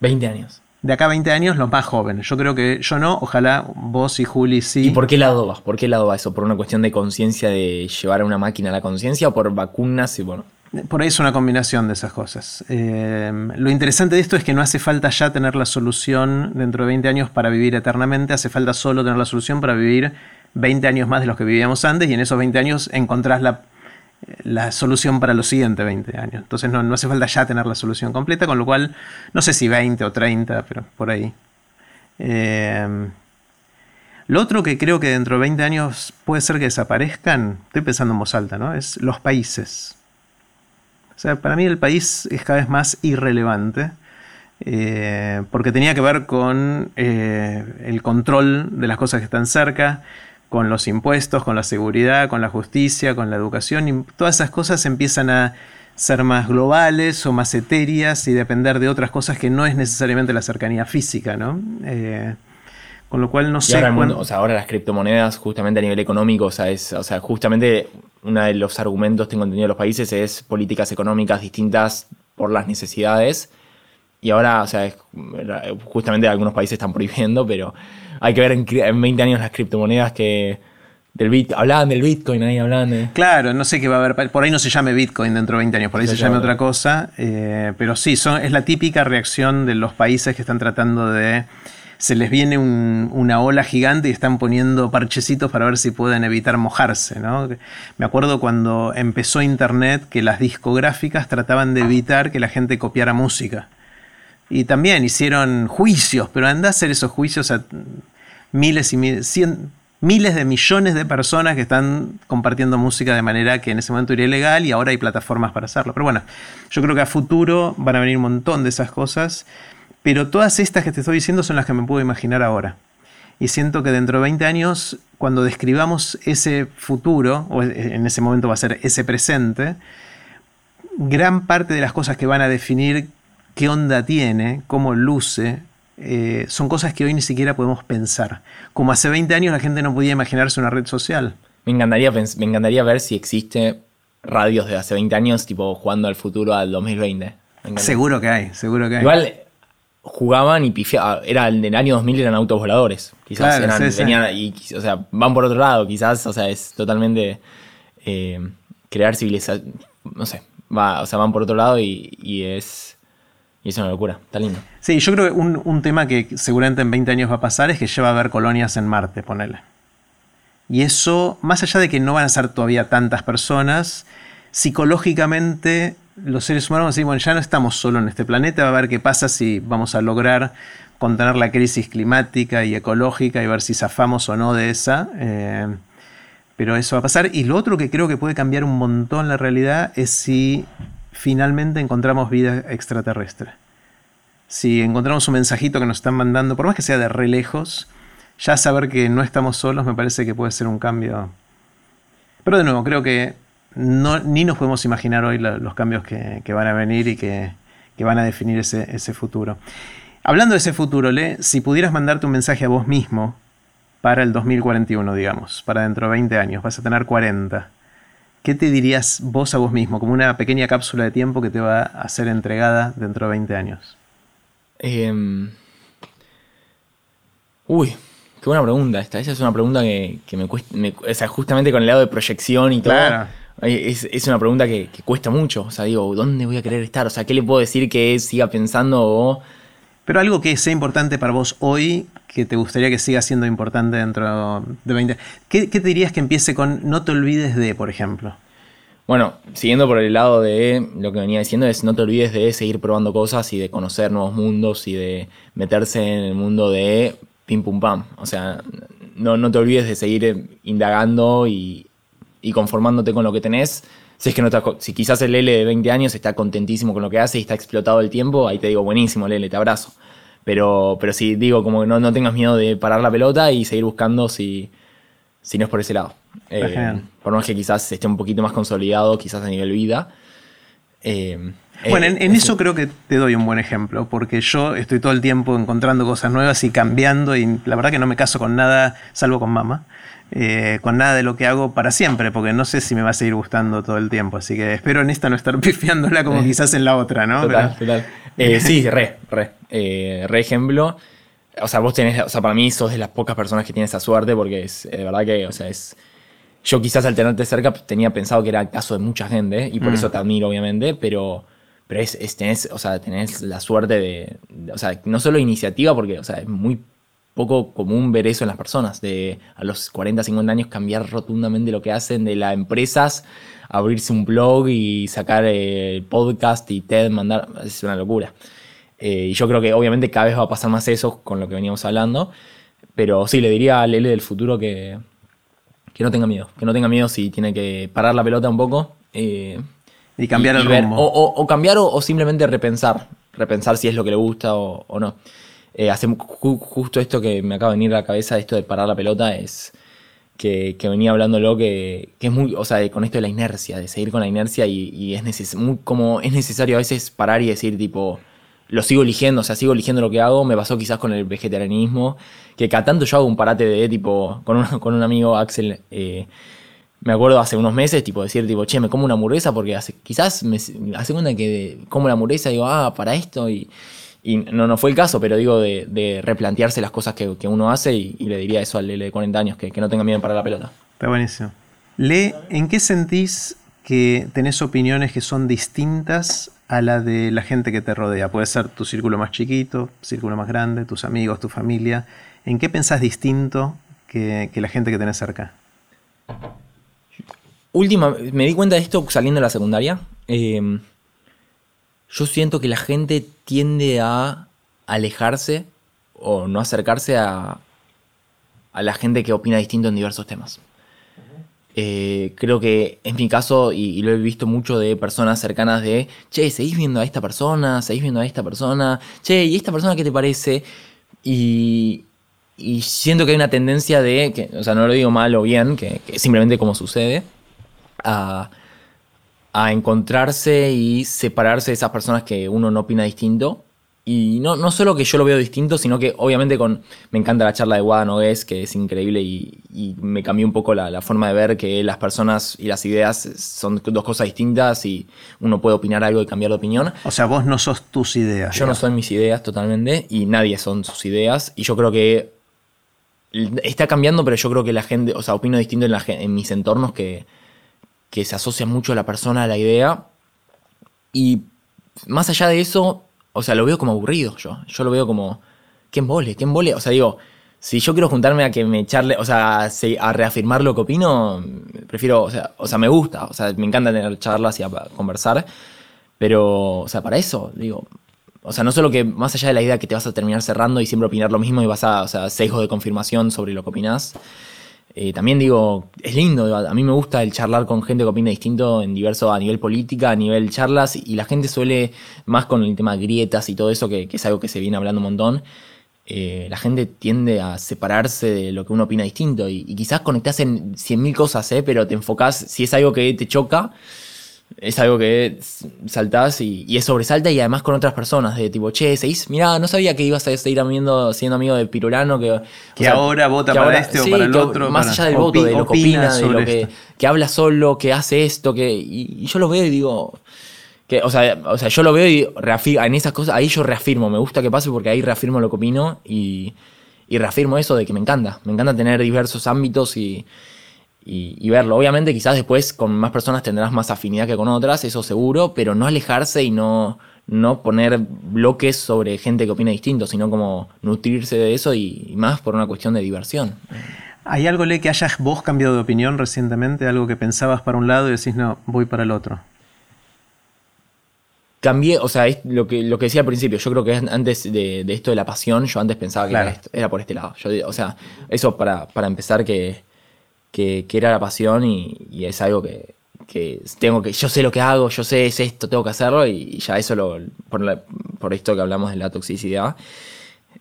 20 años. De acá a 20 años los más jóvenes. Yo creo que yo no, ojalá vos y Juli sí. ¿Y por qué lado vas? ¿Por qué lado va eso? ¿Por una cuestión de conciencia, de llevar a una máquina a la conciencia o por vacunas y bueno? Por ahí es una combinación de esas cosas. Eh, lo interesante de esto es que no hace falta ya tener la solución dentro de 20 años para vivir eternamente, hace falta solo tener la solución para vivir 20 años más de los que vivíamos antes y en esos 20 años encontrás la, la solución para los siguientes 20 años. Entonces no, no hace falta ya tener la solución completa, con lo cual no sé si 20 o 30, pero por ahí. Eh, lo otro que creo que dentro de 20 años puede ser que desaparezcan, estoy pensando en voz alta, ¿no? Es los países. O sea, para mí el país es cada vez más irrelevante. eh, porque tenía que ver con eh, el control de las cosas que están cerca, con los impuestos, con la seguridad, con la justicia, con la educación, y todas esas cosas empiezan a ser más globales o más etéreas y depender de otras cosas que no es necesariamente la cercanía física, ¿no? Eh, con lo cual no sé. Ahora, o sea, ahora las criptomonedas, justamente a nivel económico, o sea, es, o sea, justamente uno de los argumentos, tengo entendido, de los países es políticas económicas distintas por las necesidades. Y ahora, o sea, justamente algunos países están prohibiendo, pero hay que ver en, en 20 años las criptomonedas que del hablaban del Bitcoin ahí, hablaban de... Claro, no sé qué va a haber, por ahí no se llame Bitcoin dentro de 20 años, por ahí se llame otra cosa, eh, pero sí, son, es la típica reacción de los países que están tratando de... Se les viene una ola gigante y están poniendo parchecitos para ver si pueden evitar mojarse. ¿no? Me acuerdo cuando empezó Internet que las discográficas trataban de evitar que la gente copiara música. Y también hicieron juicios, pero anda a hacer esos juicios a miles y miles, de millones de personas que están compartiendo música de manera que en ese momento era ilegal y ahora hay plataformas para hacerlo. Pero bueno, yo creo que a futuro van a venir un montón de esas cosas, pero todas estas que te estoy diciendo son las que me puedo imaginar ahora. Y siento que dentro de 20 años, cuando describamos ese futuro, o en ese momento va a ser ese presente, gran parte de las cosas que van a definir qué onda tiene, cómo luce, eh, son cosas que hoy ni siquiera podemos pensar. Como hace 20 años la gente no podía imaginarse una red social. Me encantaría, me encantaría ver si existe radios de hace 20 años, tipo jugando al futuro al 2020. Seguro que hay, seguro que hay. Igual jugaban y pifiaban. Era en el año 2000 eran autos voladores. Quizás eran, y, o sea, van por otro lado, quizás, o sea, es totalmente eh, crear civilización. No sé, va, o sea, van por otro lado y es y es una locura, está lindo. Sí, yo creo que un, tema que seguramente en 20 años va a pasar es que lleva a haber colonias en Marte, ponele. Y eso, más allá de que no van a ser todavía tantas personas, psicológicamente los seres humanos decimos, bueno, ya no estamos solo en este planeta, va a ver qué pasa si vamos a lograr contener la crisis climática y ecológica y ver si zafamos o no de esa. Eh, pero eso va a pasar. Y lo otro que creo que puede cambiar un montón la realidad es si finalmente encontramos vida extraterrestre. Si encontramos un mensajito que nos están mandando, por más que sea de re lejos, ya saber que no estamos solos me parece que puede ser un cambio. Pero de nuevo, creo que ni nos podemos imaginar hoy los cambios que, van a venir y que, van a definir ese, ese, futuro. Hablando de ese futuro, Le, si pudieras mandarte un mensaje a vos mismo para el 2041, digamos, para dentro de 20 años, vas a tener 40. ¿Qué te dirías vos a vos mismo? Como una pequeña cápsula de tiempo que te va a ser entregada dentro de 20 años. Em, uy, qué buena pregunta esta. Esa es una pregunta que, me cuesta, o sea, justamente con el lado de proyección y todo. Es, una pregunta que, cuesta mucho. O sea, digo, ¿dónde voy a querer estar? O sea, ¿qué le puedo decir que siga pensando o... Pero algo que sea importante para vos hoy que te gustaría que siga siendo importante dentro de 20 ¿Qué, ¿Qué te dirías que empiece con no te olvides de, por ejemplo? Bueno, siguiendo por el lado de lo que venía diciendo es no te olvides de seguir probando cosas y de conocer nuevos mundos y de meterse en el mundo de pim pum pam. O sea, no, no te olvides de seguir indagando y, y, conformándote con lo que tenés. Si es que no si quizás el L de 20 años está contentísimo con lo que hace y está explotado el tiempo, ahí te digo, buenísimo, Lele, te abrazo. Pero, pero sí, digo, como que no, no tengas miedo de parar la pelota y seguir buscando si, si no es por ese lado. Eh, por más que quizás esté un poquito más consolidado, quizás a nivel vida. Eh, bueno, en, eh, eso creo que te doy un buen ejemplo, porque yo estoy todo el tiempo encontrando cosas nuevas y cambiando, y la verdad que no me caso con nada, salvo con mamá, con nada de lo que hago para siempre, porque no sé si me va a seguir gustando todo el tiempo, así que espero en esta no estar pifiándola como quizás en la otra, ¿no? Total, total. sí, re, re. re ejemplo. O sea, vos tenés, o sea, para mí sos de las pocas personas que tienen esa suerte porque es de verdad que, o sea, es... Yo quizás al tenerte cerca tenía pensado que era el caso de mucha gente y por mm. eso te admiro, obviamente, pero, pero es, es, tenés, o sea, tenés la suerte de, o sea, no solo iniciativa, porque, o sea, es muy poco común ver eso en las personas, de a los 40, 50 años cambiar rotundamente lo que hacen, de las empresas, abrirse un blog y sacar el podcast y TED, mandar, es una locura. Eh, y yo creo que obviamente cada vez va a pasar más eso con lo que veníamos hablando. Pero sí, le diría al L del futuro que, que no tenga miedo. Que no tenga miedo si tiene que parar la pelota un poco. Eh, y cambiar el rumbo. O, cambiar o, simplemente repensar. Repensar si es lo que le gusta o, no. Eh, hace justo esto que me acaba de venir a la cabeza, esto de parar la pelota, es que, venía hablándolo, que, que es muy, o sea, con esto de la inercia, de seguir con la inercia y, es, neces como es necesario a veces parar y decir tipo, lo sigo eligiendo, o sea, sigo eligiendo lo que hago, me pasó quizás con el vegetarianismo, que cada tanto yo hago un parate de tipo, con un, con un amigo, Axel, eh, me acuerdo hace unos meses, tipo, decir, tipo, che, me como una hamburguesa porque quizás me hace cuenta que como la hamburguesa y digo, ah, para esto y... Y no, no fue el caso, pero digo de, de replantearse las cosas que, que uno hace y, y, le diría eso al Lele de 40 años, que, que no tenga miedo para la pelota. Está buenísimo. Le, ¿en qué sentís que tenés opiniones que son distintas a la de la gente que te rodea? Puede ser tu círculo más chiquito, círculo más grande, tus amigos, tu familia. ¿En qué pensás distinto que, que la gente que tenés cerca? Última, me di cuenta de esto saliendo de la secundaria. Eh, yo siento que la gente tiende a alejarse o no acercarse a, a la gente que opina distinto en diversos temas. Eh, creo que es mi caso y, y, lo he visto mucho de personas cercanas de, che, ¿seguís viendo a esta persona? ¿Seguís viendo a esta persona? Che, ¿y esta persona qué te parece? Y, y siento que hay una tendencia de, que, o sea, no lo digo mal o bien, que, que simplemente como sucede, a a encontrarse y separarse de esas personas que uno no opina distinto. Y no, no solo que yo lo veo distinto, sino que obviamente con. Me encanta la charla de Wada Nogués, que es increíble y, y me cambió un poco la, la, forma de ver que las personas y las ideas son dos cosas distintas y uno puede opinar algo y cambiar de opinión. O sea, vos no sos tus ideas. Yo no soy mis ideas totalmente y nadie son sus ideas. Y yo creo que está cambiando, pero yo creo que la gente. O sea, opino distinto en, la, en mis entornos que que se asocia mucho a la persona, a la idea. Y más allá de eso, o sea, lo veo como aburrido yo. Yo lo veo como, ¿qué embole? ¿Qué embole? O sea, digo, si yo quiero juntarme a que me echarle, o sea, a reafirmar lo que opino, prefiero, o sea, o sea, me gusta, o sea, me encanta tener charlas y a conversar, pero, o sea, para eso, digo, o sea, no solo que más allá de la idea que te vas a terminar cerrando y siempre opinar lo mismo y vas a, o sea, sesgo de confirmación sobre lo que opinas, eh, también digo, es lindo, a mí me gusta el charlar con gente que opina distinto en diverso, a nivel política, a nivel charlas, y la gente suele, más con el tema grietas y todo eso, que, es algo que se viene hablando un montón, eh, la gente tiende a separarse de lo que uno opina distinto, y, y quizás conectás en 100.000 cosas, ¿eh? pero te enfocás, si es algo que te choca, es algo que saltás y, y, es sobresalta y además con otras personas de tipo, che, seis, mirá, no sabía que ibas a seguir amiendo, siendo amigo de Pirulano que, que sea, ahora vota que para ahora, este sí, o para el otro. Más allá del voto, de lo que opina, de lo que, que, habla solo, que hace esto, que. Y, y, yo lo veo y digo. Que, o, sea, o sea, yo lo veo y reafirmo, en esas cosas, ahí yo reafirmo, me gusta que pase porque ahí reafirmo lo que opino y, y reafirmo eso de que me encanta. Me encanta tener diversos ámbitos y, y, y, verlo. Obviamente quizás después con más personas tendrás más afinidad que con otras, eso seguro, pero no alejarse y no, no poner bloques sobre gente que opina distinto, sino como nutrirse de eso y, y más por una cuestión de diversión. ¿Hay algo, Le, que hayas vos cambiado de opinión recientemente? ¿Algo que pensabas para un lado y decís, no, voy para el otro? Cambié, o sea, es lo que, lo que decía al principio, yo creo que antes de, de esto de la pasión, yo antes pensaba que claro. era, esto, era, por este lado. Yo, o sea, eso para, para empezar que que, que era la pasión y, y es algo que, que, tengo que, yo sé lo que hago, yo sé es esto, tengo que hacerlo y, ya eso lo, por, la, por esto que hablamos de la toxicidad,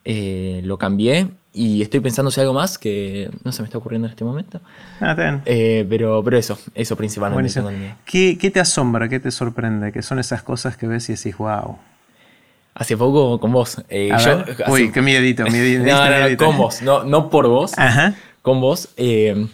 eh, lo cambié y estoy pensando si algo más que no se me está ocurriendo en este momento. Ah, eh, pero, pero eso, eso principalmente. ¿Qué, ¿Qué te asombra, qué te sorprende? Que son esas cosas que ves y decís, wow. Hace poco con vos. Eh, yo, hace, Uy, qué miedito, miedito. no, no, no, con vos, no, no por vos, Ajá. con vos. Eh,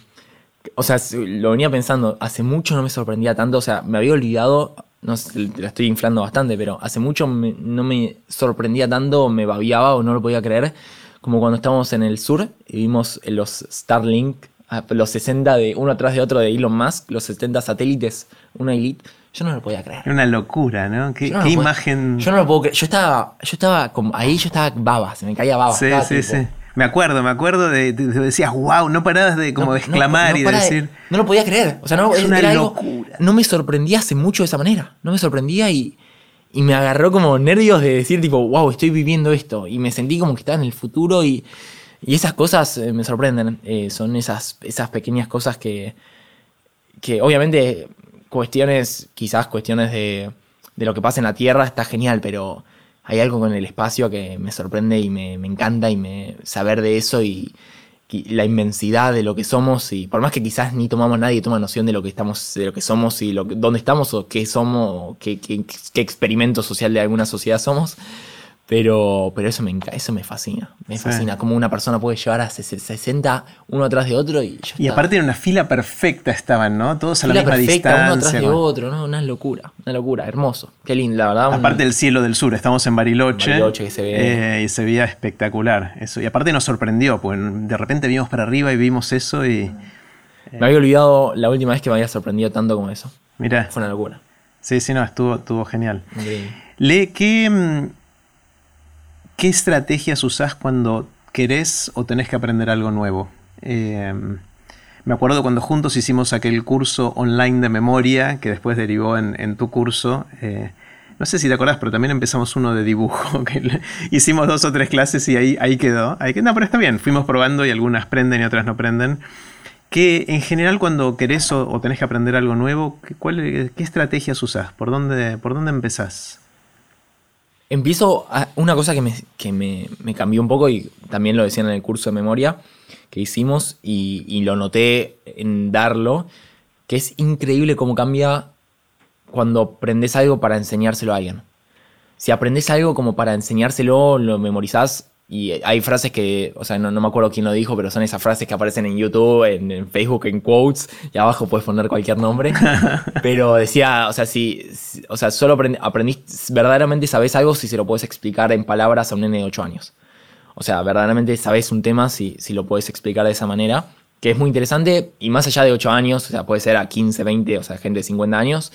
o sea, lo venía pensando, hace mucho no me sorprendía tanto, o sea, me había olvidado, no sé, la estoy inflando bastante, pero hace mucho me, no me sorprendía tanto, me babiaba o no lo podía creer, como cuando estábamos en el sur y vimos los Starlink, ah, los 60 de uno atrás de otro de Elon Musk, los 70 satélites, una elite. Yo no lo podía creer. Era una locura, ¿no? ¿Qué, no qué imagen? yo no lo puedo creer. Yo estaba, yo estaba como, ahí yo estaba baba, se me caía baba. Sí, sí, tipo, sí. Me acuerdo, me acuerdo de, de, de, decías, wow, no parabas de como no, de exclamar no, y de decir. No lo podía creer. O sea, no, es una era locura. Algo, no me sorprendía hace mucho de esa manera. No me sorprendía y, y me agarró como nervios de decir, tipo, wow, estoy viviendo esto. Y me sentí como que estaba en el futuro y, y esas cosas eh, me sorprenden. Eh, son esas, esas pequeñas cosas que, que obviamente cuestiones, quizás cuestiones de, de lo que pasa en la Tierra está genial, pero hay algo con el espacio que me sorprende y me, encanta y me saber de eso y, la inmensidad de lo que somos y por más que quizás ni tomamos nadie toma noción de lo que estamos de lo que somos y lo dónde estamos o qué somos qué, qué, qué experimento social de alguna sociedad somos pero, pero eso, me, eso me fascina. Me fascina cómo una persona puede llevar a 60 uno atrás de otro y Y aparte en una fila perfecta estaban, ¿no? Todos a la misma distancia. uno atrás de otro, ¿no? Una locura, una locura, hermoso. Qué lindo, la verdad. Aparte del cielo del sur, estamos en Bariloche. Bariloche que se ve. Eh, y se veía espectacular. Eso. Y aparte nos sorprendió, porque de repente vimos para arriba y vimos eso y. Me había olvidado la última vez que me había sorprendido tanto como eso. Mira. Fue una locura. Sí, sí, no, estuvo, estuvo genial. Le, ¿qué, mm, ¿Qué estrategias usás cuando querés o tenés que aprender algo nuevo? Em, me acuerdo cuando juntos hicimos aquel curso online de memoria que después derivó en, tu curso. Eh, no sé si te acordás, pero también empezamos uno de dibujo. Hicimos dos o tres clases y ahí, ahí quedó. Ahí, no, pero está bien. Fuimos probando y algunas prenden y otras no prenden. Que en general cuando querés o, tenés que aprender algo nuevo, ¿qué estrategias usás? ¿Por dónde, por dónde empezás? Empiezo a una cosa que, me, me, cambió un poco y también lo decían en el curso de memoria que hicimos y, lo noté en darlo, que es increíble cómo cambia cuando aprendes algo para enseñárselo a alguien. Si aprendes algo como para enseñárselo, lo memorizás y hay frases que, o sea, no, me acuerdo quién lo dijo, pero son esas frases que aparecen en YouTube, en, Facebook, en quotes, y abajo puedes poner cualquier nombre. pero decía, o sea, si, o sea, solo aprendís, verdaderamente sabes algo si se lo puedes explicar en palabras a un nene de 8 años. O sea, verdaderamente sabes un tema si, si lo puedes explicar de esa manera, que es muy interesante, y más allá de 8 años, o sea, puede ser a 15, 20, o sea, gente de 50 años,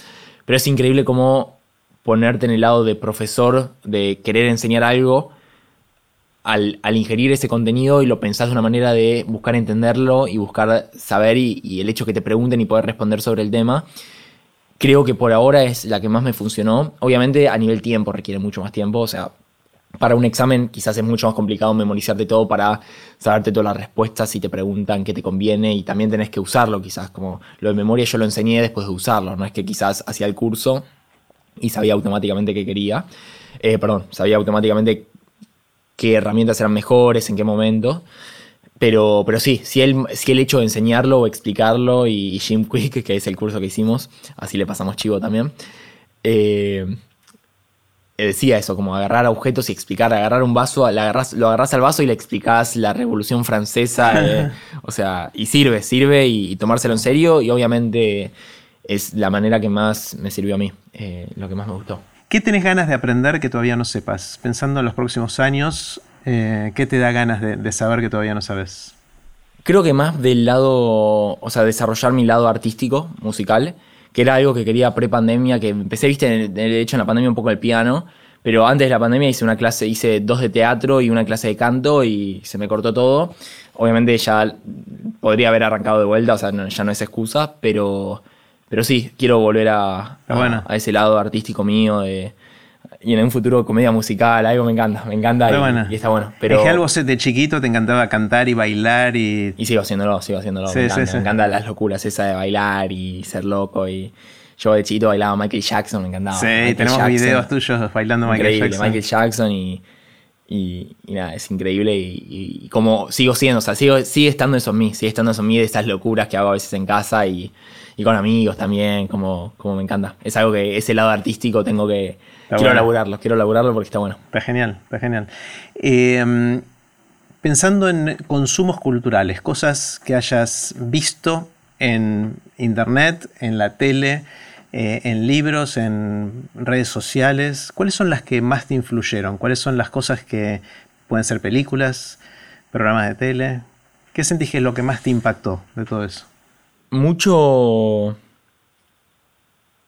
pero es increíble cómo ponerte en el lado de profesor, de querer enseñar algo, al, ingerir ese contenido y lo pensás de una manera de buscar entenderlo y buscar saber y, el hecho que te pregunten y poder responder sobre el tema, creo que por ahora es la que más me funcionó. Obviamente a nivel tiempo requiere mucho más tiempo, o sea, para un examen quizás es mucho más complicado memorizarte todo para saberte todas las respuestas si te preguntan qué te conviene y también tenés que usarlo quizás, como lo de memoria yo lo enseñé después de usarlo, no es que quizás hacía el curso y sabía automáticamente qué quería. Eh, perdón, sabía automáticamente qué herramientas eran mejores, en qué momento. Pero, pero sí, si el, si el hecho de enseñarlo o explicarlo y, Jim Quick, que es el curso que hicimos, así le pasamos chivo también, eh, decía eso, como agarrar objetos y explicar, agarrar un vaso, lo agarras al vaso y le explicás la Revolución Francesa, eh, o sea, y sirve, sirve y, tomárselo en serio y obviamente es la manera que más me sirvió a mí, eh, lo que más me gustó. ¿Qué tenés ganas de aprender que todavía no sepas? Pensando en los próximos años, eh, ¿qué te da ganas de, saber que todavía no sabes? Creo que más del lado, o sea, desarrollar mi lado artístico, musical, que era algo que quería pre-pandemia, que empecé, viste, de hecho en la pandemia un poco el piano, pero antes de la pandemia hice una clase, hice dos de teatro y una clase de canto y se me cortó todo. Obviamente ya podría haber arrancado de vuelta, o sea, ya no es excusa, pero pero sí, quiero volver a, a, ese lado artístico mío y en un futuro comedia musical, algo me encanta, me encanta y, está bueno. Pero, es que algo de chiquito te encantaba cantar y bailar y... Y sigo haciéndolo, sigo haciéndolo. me, encanta, me encantan las locuras esa de bailar y ser loco y... Yo de chiquito bailaba Michael Jackson, me encantaba. Sí, tenemos videos tuyos bailando Michael Jackson. Michael Jackson y, y, nada, es increíble y, como sigo siendo, o sea, sigo, sigue estando eso en mí, sigue estando eso en mí de esas locuras que hago a veces en casa y, y con amigos también, como, como me encanta. Es algo que ese lado artístico tengo que... quiero laburarlo, quiero laburarlo porque está bueno. Está genial, está genial. Em, pensando en consumos culturales, cosas que hayas visto en internet, en la tele, eh, en libros, en redes sociales, ¿cuáles son las que más te influyeron? ¿Cuáles son las cosas que pueden ser películas, programas de tele? ¿Qué sentís que es lo que más te impactó de todo eso? Mucho.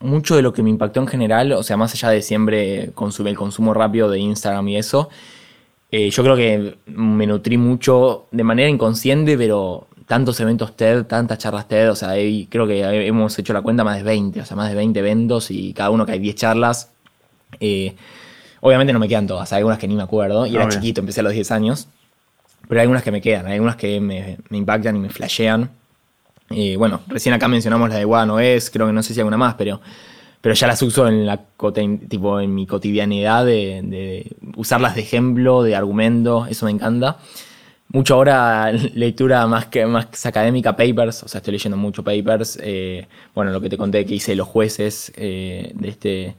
Mucho de lo que me impactó en general, o sea, más allá de siempre consumir el consumo rápido de Instagram y eso, eh, yo creo que me nutrí mucho de manera inconsciente, pero tantos eventos TED, tantas charlas TED, o sea, creo que hemos hecho la cuenta más de 20, o sea, más de 20 eventos y cada uno que hay 10 charlas. Eh, obviamente no me quedan todas, hay algunas que ni me acuerdo, y era chiquito, empecé a los 10 años, pero hay algunas que me quedan, hay algunas que me, me impactan y me flashean. Y bueno, recién acá mencionamos la de no es, creo que no sé si alguna más, pero, pero ya las uso en, la, tipo, en mi cotidianidad de, usarlas de ejemplo, de argumento, eso me encanta. mucho ahora lectura más que más académica, papers, o sea, estoy leyendo mucho papers. eh, bueno, lo que te conté que hice los jueces eh, de, este,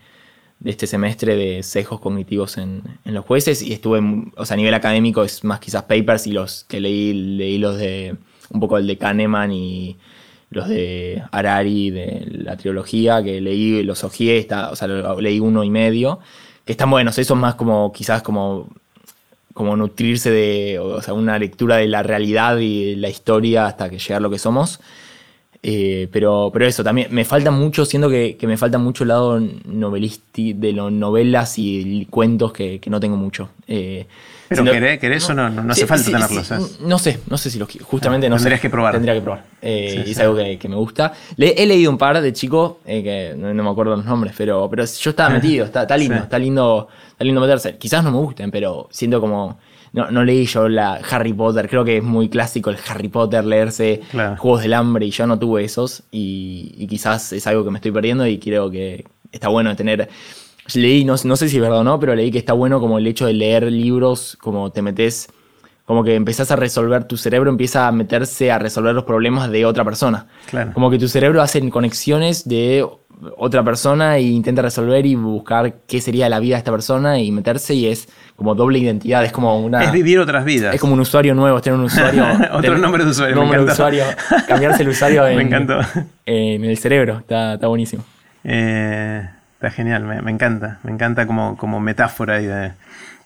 de este semestre de sesgos cognitivos en, en los jueces y estuve, o sea, a nivel académico es más quizás papers y los que leí, leí los de, un poco el de Kahneman y los de Harari, de la trilogía, que leí, los ojeé, está, o sea, leí uno y medio, que están buenos, esos más como quizás como como nutrirse de, o sea, una lectura de la realidad y de la historia hasta que llegar a lo que somos. Eh, pero, pero eso, también me falta mucho, siento que, que me falta mucho el lado novelístico, de los novelas y cuentos que, que no tengo mucho. Eh, Pero querés, querés o no, no, no hace falta sí, tenerlos. no sé, no sé si los. Justamente Ah, no sé. tendrías que probar. Tendría que probar. Eh, y es algo que, que me gusta. Le- he leído un par de chicos, eh, que no, no me acuerdo los nombres, pero, pero yo estaba metido, está, está lindo, está lindo, está lindo meterse. Quizás no me gusten, pero siento como. No, no leí yo la Harry Potter, creo que es muy clásico el Harry Potter, leerse Claro. Juegos del Hambre, y yo no tuve esos, y, y quizás es algo que me estoy perdiendo y creo que está bueno tener leí, no, no sé si es verdad o no, pero leí que está bueno como el hecho de leer libros, como te metes, como que empezás a resolver, tu cerebro empieza a meterse a resolver los problemas de otra persona. Claro. Como que tu cerebro hace conexiones de otra persona e intenta resolver y buscar qué sería la vida de esta persona y meterse y es como doble identidad, es como una... Es vivir otras vidas. Es como un usuario nuevo, es tener un usuario. Otro tener- nombre de usuario, me Nombre de usuario. Cambiarse el usuario en, Me encantó. en el cerebro. Está, está buenísimo. Eh, está genial, me, me encanta. Me encanta como, como metáfora. Y de,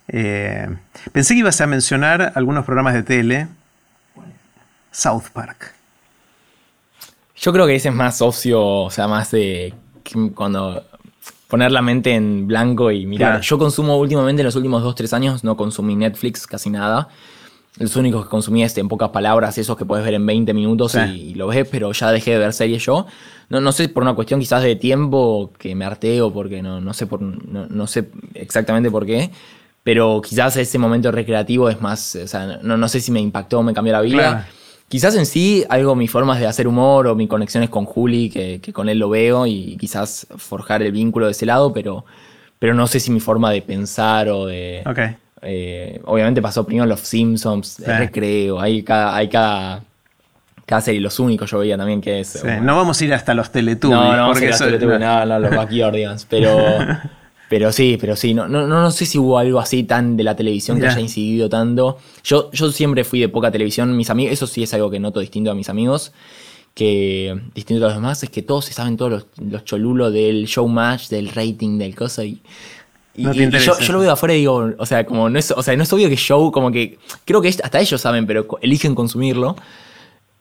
eh, pensé que ibas a mencionar algunos programas de tele. South Park. Yo creo que ese es más ocio, o sea, más de cuando poner la mente en blanco y mirar. Claro. Yo consumo últimamente, en los últimos 2-3 años, no consumí Netflix casi nada. Los únicos que consumí es en pocas palabras, esos que puedes ver en 20 minutos Sí. y, y lo ves, pero ya dejé de ver series yo. No, no sé, por una cuestión quizás de tiempo que me harté o porque no, no, sé, por, no, no sé exactamente por qué. Pero quizás ese momento recreativo es más, o sea, no, no sé si me impactó o me cambió la vida. Claro. Quizás en sí algo mis formas de hacer humor o mis conexiones con Juli, que, que con él lo veo y quizás forjar el vínculo de ese lado, pero, pero no sé si mi forma de pensar o de... Ok. eh, obviamente pasó primero Los Simpsons, Sí. el Recreo, hay cada, hay cada, cada serie, los únicos yo veía también que es... Sí, No vamos a ir hasta los Teletubbies. no, no, porque eso- no, no, no, los Backyardigans, pero... Pero sí, pero sí, no, no, no, sé si hubo algo así tan de la televisión que haya incidido tanto. Yo, yo siempre fui de poca televisión, mis amigos, eso sí es algo que noto distinto a mis amigos, que distinto a los demás, es que todos se saben todos los, los cholulos del showmatch, del rating, del cosa y... y- No te y- yo, yo lo veo de afuera y digo, o sea, como no es, o sea, no es obvio que show, como que creo que hasta ellos saben, pero eligen consumirlo.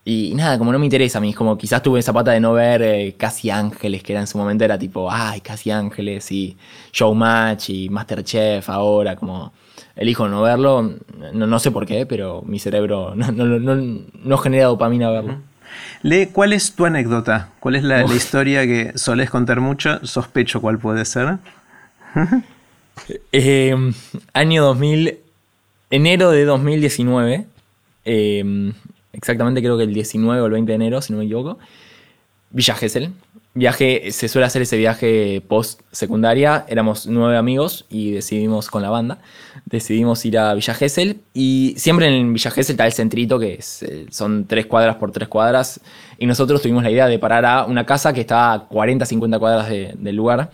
Y nada, como no me interesa a mí, es como quizás tuve esa pata de no ver eh, Casi Ángeles, que era en su momento era tipo, ay, Casi Ángeles y Showmatch y Masterchef ahora, como elijo no verlo, no, no sé por qué, pero mi cerebro no, no, no, no genera dopamina verlo. Lee, ¿cuál es tu anécdota? ¿Cuál es la, la historia que solés contar mucho? Sospecho cuál puede ser. Eh, año 2000, enero de 2019, eh, exactamente creo que el 19 o el 20 de enero, si no me equivoco, Villa Gesell. Viaje, se suele hacer ese viaje post secundaria, éramos nueve amigos y decidimos con la banda, decidimos ir a Villa Gesell y siempre en Villa Gesell está el centrito que es, eh, son tres cuadras por tres cuadras y nosotros tuvimos la idea de parar a una casa que está a 40, 50 cuadras de- del lugar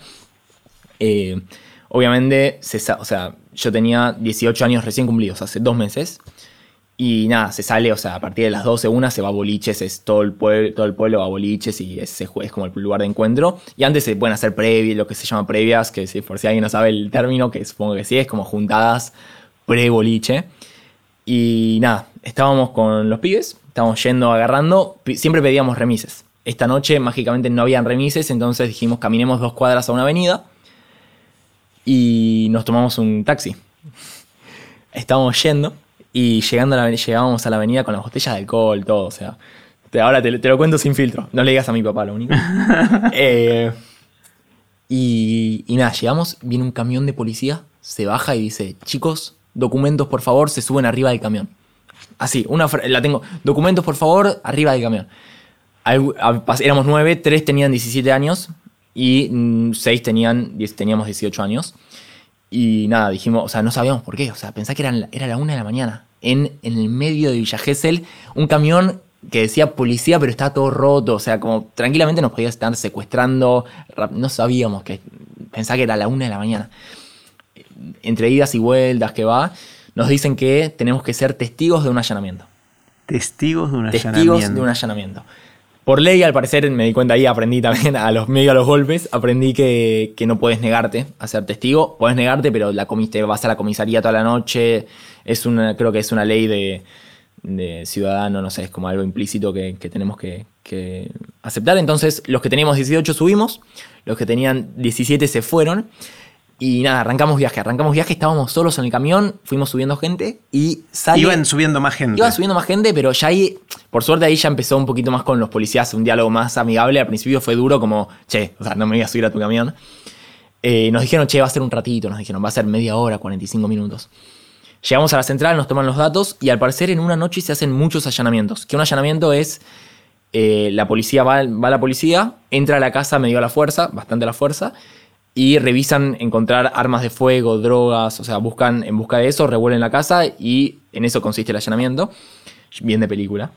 eh, obviamente, o sea, yo tenía 18 años recién cumplidos, hace dos meses. Y nada, se sale, o sea, a partir de las 12, una se va a boliches, es todo el, pueblo, todo el pueblo va a boliches y jue- es como el lugar de encuentro. Y antes se pueden hacer previas, lo que se llama previas, que si, por si alguien no sabe el término, que supongo que sí, es como juntadas pre-boliche. Y nada, estábamos con los pibes, estábamos yendo agarrando, siempre pedíamos remises. Esta noche mágicamente no habían remises, entonces dijimos caminemos dos cuadras a una avenida y nos tomamos un taxi. Estábamos yendo y llegando a la, aveni- llegábamos a la avenida con las botellas de alcohol, todo, o sea. te- ahora te, te lo cuento sin filtro, no le digas a mi papá lo único. Eh, y, y nada, llegamos, viene un camión de policía, se baja y dice, chicos, documentos por favor, se suben arriba del camión. Así, una la tengo, documentos por favor, arriba del camión. Algu- éramos nueve, tres tenían 17 años y mm, seis tenían, diez- teníamos 18 años. Y nada, dijimos, o sea, no sabíamos por qué, o sea, pensá que eran, era la una de la mañana. en, en el medio de Villa Gesell, un camión que decía policía, pero estaba todo roto, o sea, como tranquilamente nos podía estar secuestrando, no sabíamos que, pensaba que era la una de la mañana. Entre idas y vueltas que va, nos dicen que tenemos que ser testigos de un allanamiento. Testigos de un testigos allanamiento. de un allanamiento. Por ley, al parecer, me di cuenta ahí, aprendí también a los medio a los golpes, aprendí que, que no puedes negarte a ser testigo. Puedes negarte, pero la comis- te vas a la comisaría toda la noche. Es una, creo que es una ley de, de ciudadano, no sé, es como algo implícito que, que tenemos que, que aceptar. Entonces, los que teníamos 18 subimos, los que tenían 17 se fueron. Y nada, arrancamos viaje, arrancamos viaje, estábamos solos en el camión, fuimos subiendo gente y sale... Iban subiendo más gente. Iba subiendo más gente, pero ya ahí, por suerte ahí ya empezó un poquito más con los policías, un diálogo más amigable. Al principio fue duro como, che, o sea, no me voy a subir a tu camión. Eh, nos dijeron, che, va a ser un ratito, nos dijeron, va a ser media hora, 45 minutos. Llegamos a la central, nos toman los datos y al parecer en una noche se hacen muchos allanamientos. Que un allanamiento es, eh, la policía va, va a la policía, entra a la casa medio a la fuerza, bastante a la fuerza, y revisan encontrar armas de fuego, drogas, o sea, buscan en busca de eso, revuelven la casa y en eso consiste el allanamiento. Bien de película.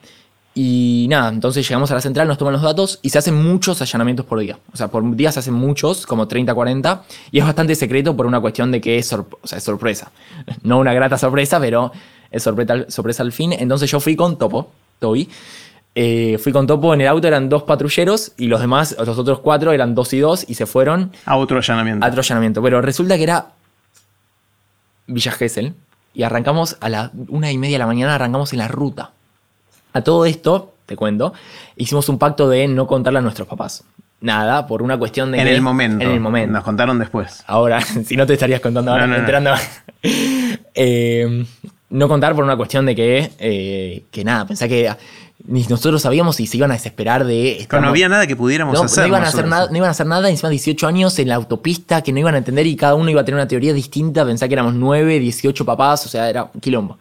Y nada, entonces llegamos a la central, nos toman los datos y se hacen muchos allanamientos por día. O sea, por día se hacen muchos, como 30, 40. Y es bastante secreto por una cuestión de que es, o sea, es sorpresa. No una grata sorpresa, pero es sorpresa, sorpresa al fin. Entonces yo fui con Topo, Toby. Eh, fui con Topo en el auto, eran dos patrulleros y los demás, los otros cuatro, eran dos y dos y se fueron A otro allanamiento. a otro allanamiento. Pero resulta que era Villa Gesell. Y arrancamos a la una y media de la mañana, arrancamos en la ruta. A todo esto, te cuento, hicimos un pacto de no contarle a nuestros papás. Nada, por una cuestión de... en que- el momento. En el momento. Nos contaron después. Ahora, si no te estarías contando ahora, No, no, no. enterando. Eh, no contar por una cuestión de que, eh, que nada, pensá que ni nosotros sabíamos si se iban a desesperar de... Que no estamos- había nada que pudiéramos no, hacer. no iban a hacer nada, no iban a hacer nada, encima 18 años en la autopista que no iban a entender y cada uno iba a tener una teoría distinta, pensá que éramos 9, 18 papás, o sea, era un quilombo.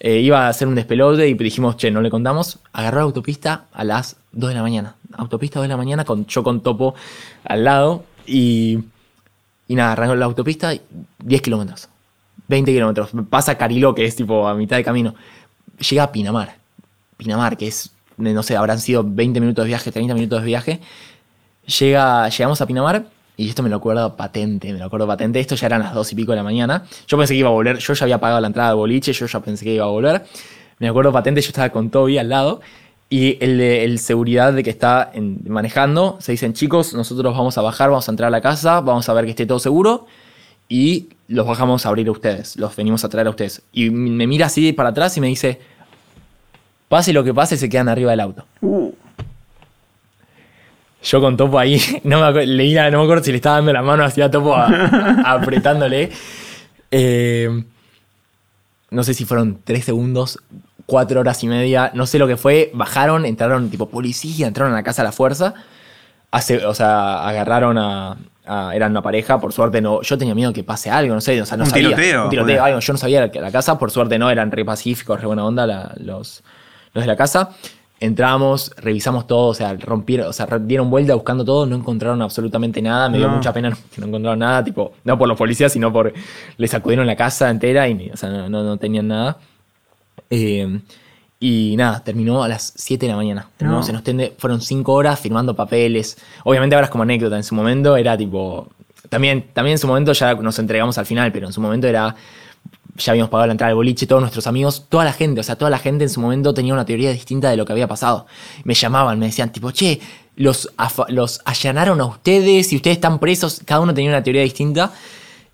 Eh, iba a hacer un despelote y dijimos, che, no le contamos. Agarró la autopista a las 2 de la mañana. Autopista 2 de la mañana, con, yo con Topo al lado. Y, y nada, arrancó la autopista 10 kilómetros. 20 kilómetros. Pasa Carilo, que es tipo a mitad de camino. Llega a Pinamar. Pinamar, que es, no sé, habrán sido 20 minutos de viaje, 30 minutos de viaje. Llega, llegamos a Pinamar y esto me lo acuerdo patente, me lo acuerdo patente. Esto ya eran las dos y pico de la mañana. Yo pensé que iba a volver, yo ya había pagado la entrada de boliche, yo ya pensé que iba a volver. Me acuerdo patente, yo estaba con Toby al lado y el, el seguridad de que está en- manejando, se dicen chicos, nosotros vamos a bajar, vamos a entrar a la casa, vamos a ver que esté todo seguro y los bajamos a abrir a ustedes, los venimos a traer a ustedes. Y me mira así para atrás y me dice, pase lo que pase, se quedan arriba del auto. Uh, Yo con Topo ahí, no me, acu- leía, no me acuerdo si le estaba dando la mano así a Topo a- a- apretándole. Eh, no sé si fueron tres segundos, cuatro horas y media, no sé lo que fue. Bajaron, entraron tipo policía, entraron a la casa a la fuerza. Hace, o sea, agarraron a, a- Eran una pareja, por suerte no. Yo tenía miedo que pase algo, no sé. O sea, no Un sabía. tiroteo, Un tiroteo, algo. Yo no sabía que la casa, por suerte no, eran re pacíficos, re buena onda la- los, los de la casa. Entramos, revisamos todo, o sea, rompieron, o sea, dieron vuelta buscando todo, no encontraron absolutamente nada. Me dio No. mucha pena que no encontraron nada, tipo, no por los policías, sino por. Les sacudieron la casa entera y, ni- o sea, no, no- no tenían nada. Eh, y nada, terminó a las 7 de la mañana. Terminó, No. Se nos tende, fueron 5 horas firmando papeles. Obviamente ahora es como anécdota. En su momento era tipo. También, también en su momento ya nos entregamos al final, pero en su momento era. Ya habíamos pagado la entrada al boliche, todos nuestros amigos, toda la gente, o sea, toda la gente en su momento tenía una teoría distinta de lo que había pasado. Me llamaban, me decían, tipo, che, los, los allanaron a ustedes y ustedes están presos, cada uno tenía una teoría distinta.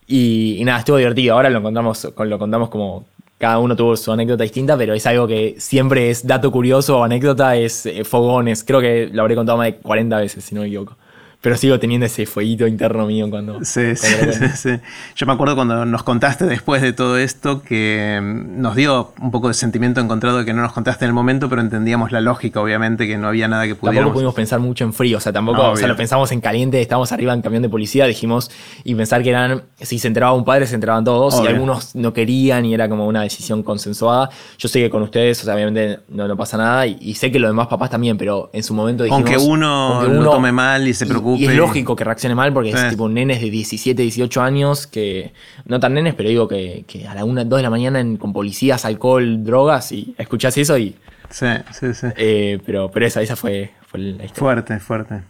Y, y nada, estuvo divertido. Ahora lo contamos, lo contamos como cada uno tuvo su anécdota distinta, pero es algo que siempre es dato curioso o anécdota, es eh, fogones. Creo que lo habré contado más de 40 veces, si no me equivoco. Pero sigo teniendo ese fueguito interno mío cuando... Sí, sí, cuando lo sí, sí. Yo me acuerdo cuando nos contaste después de todo esto que mm, nos dio un poco de sentimiento encontrado de que no nos contaste en el momento, pero entendíamos la lógica, obviamente, que no había nada que Tampoco pudiéramos. pudimos pensar mucho en frío, o sea, tampoco, No, o sea, lo pensamos en caliente, estábamos arriba en camión de policía, dijimos, y pensar que eran, si se enteraba un padre, se enteraban todos, Obvio. y algunos no querían, y era como una decisión consensuada. Yo sé que con ustedes, o sea, obviamente no, no pasa nada, y, y sé que los demás papás también, pero en su momento dijimos... Aunque uno aunque lo uno- tome mal y se preocupe preocupe. Y es lógico que reaccione mal porque es tipo nenes de 17, 18 años que, no tan nenes, pero digo que, a la 1, 2 de la mañana con policías, alcohol, drogas y escuchás eso y... Sí, sí, sí. Eh, pero, pero esa, esa fue, fue la historia. Fuerte, fuerte.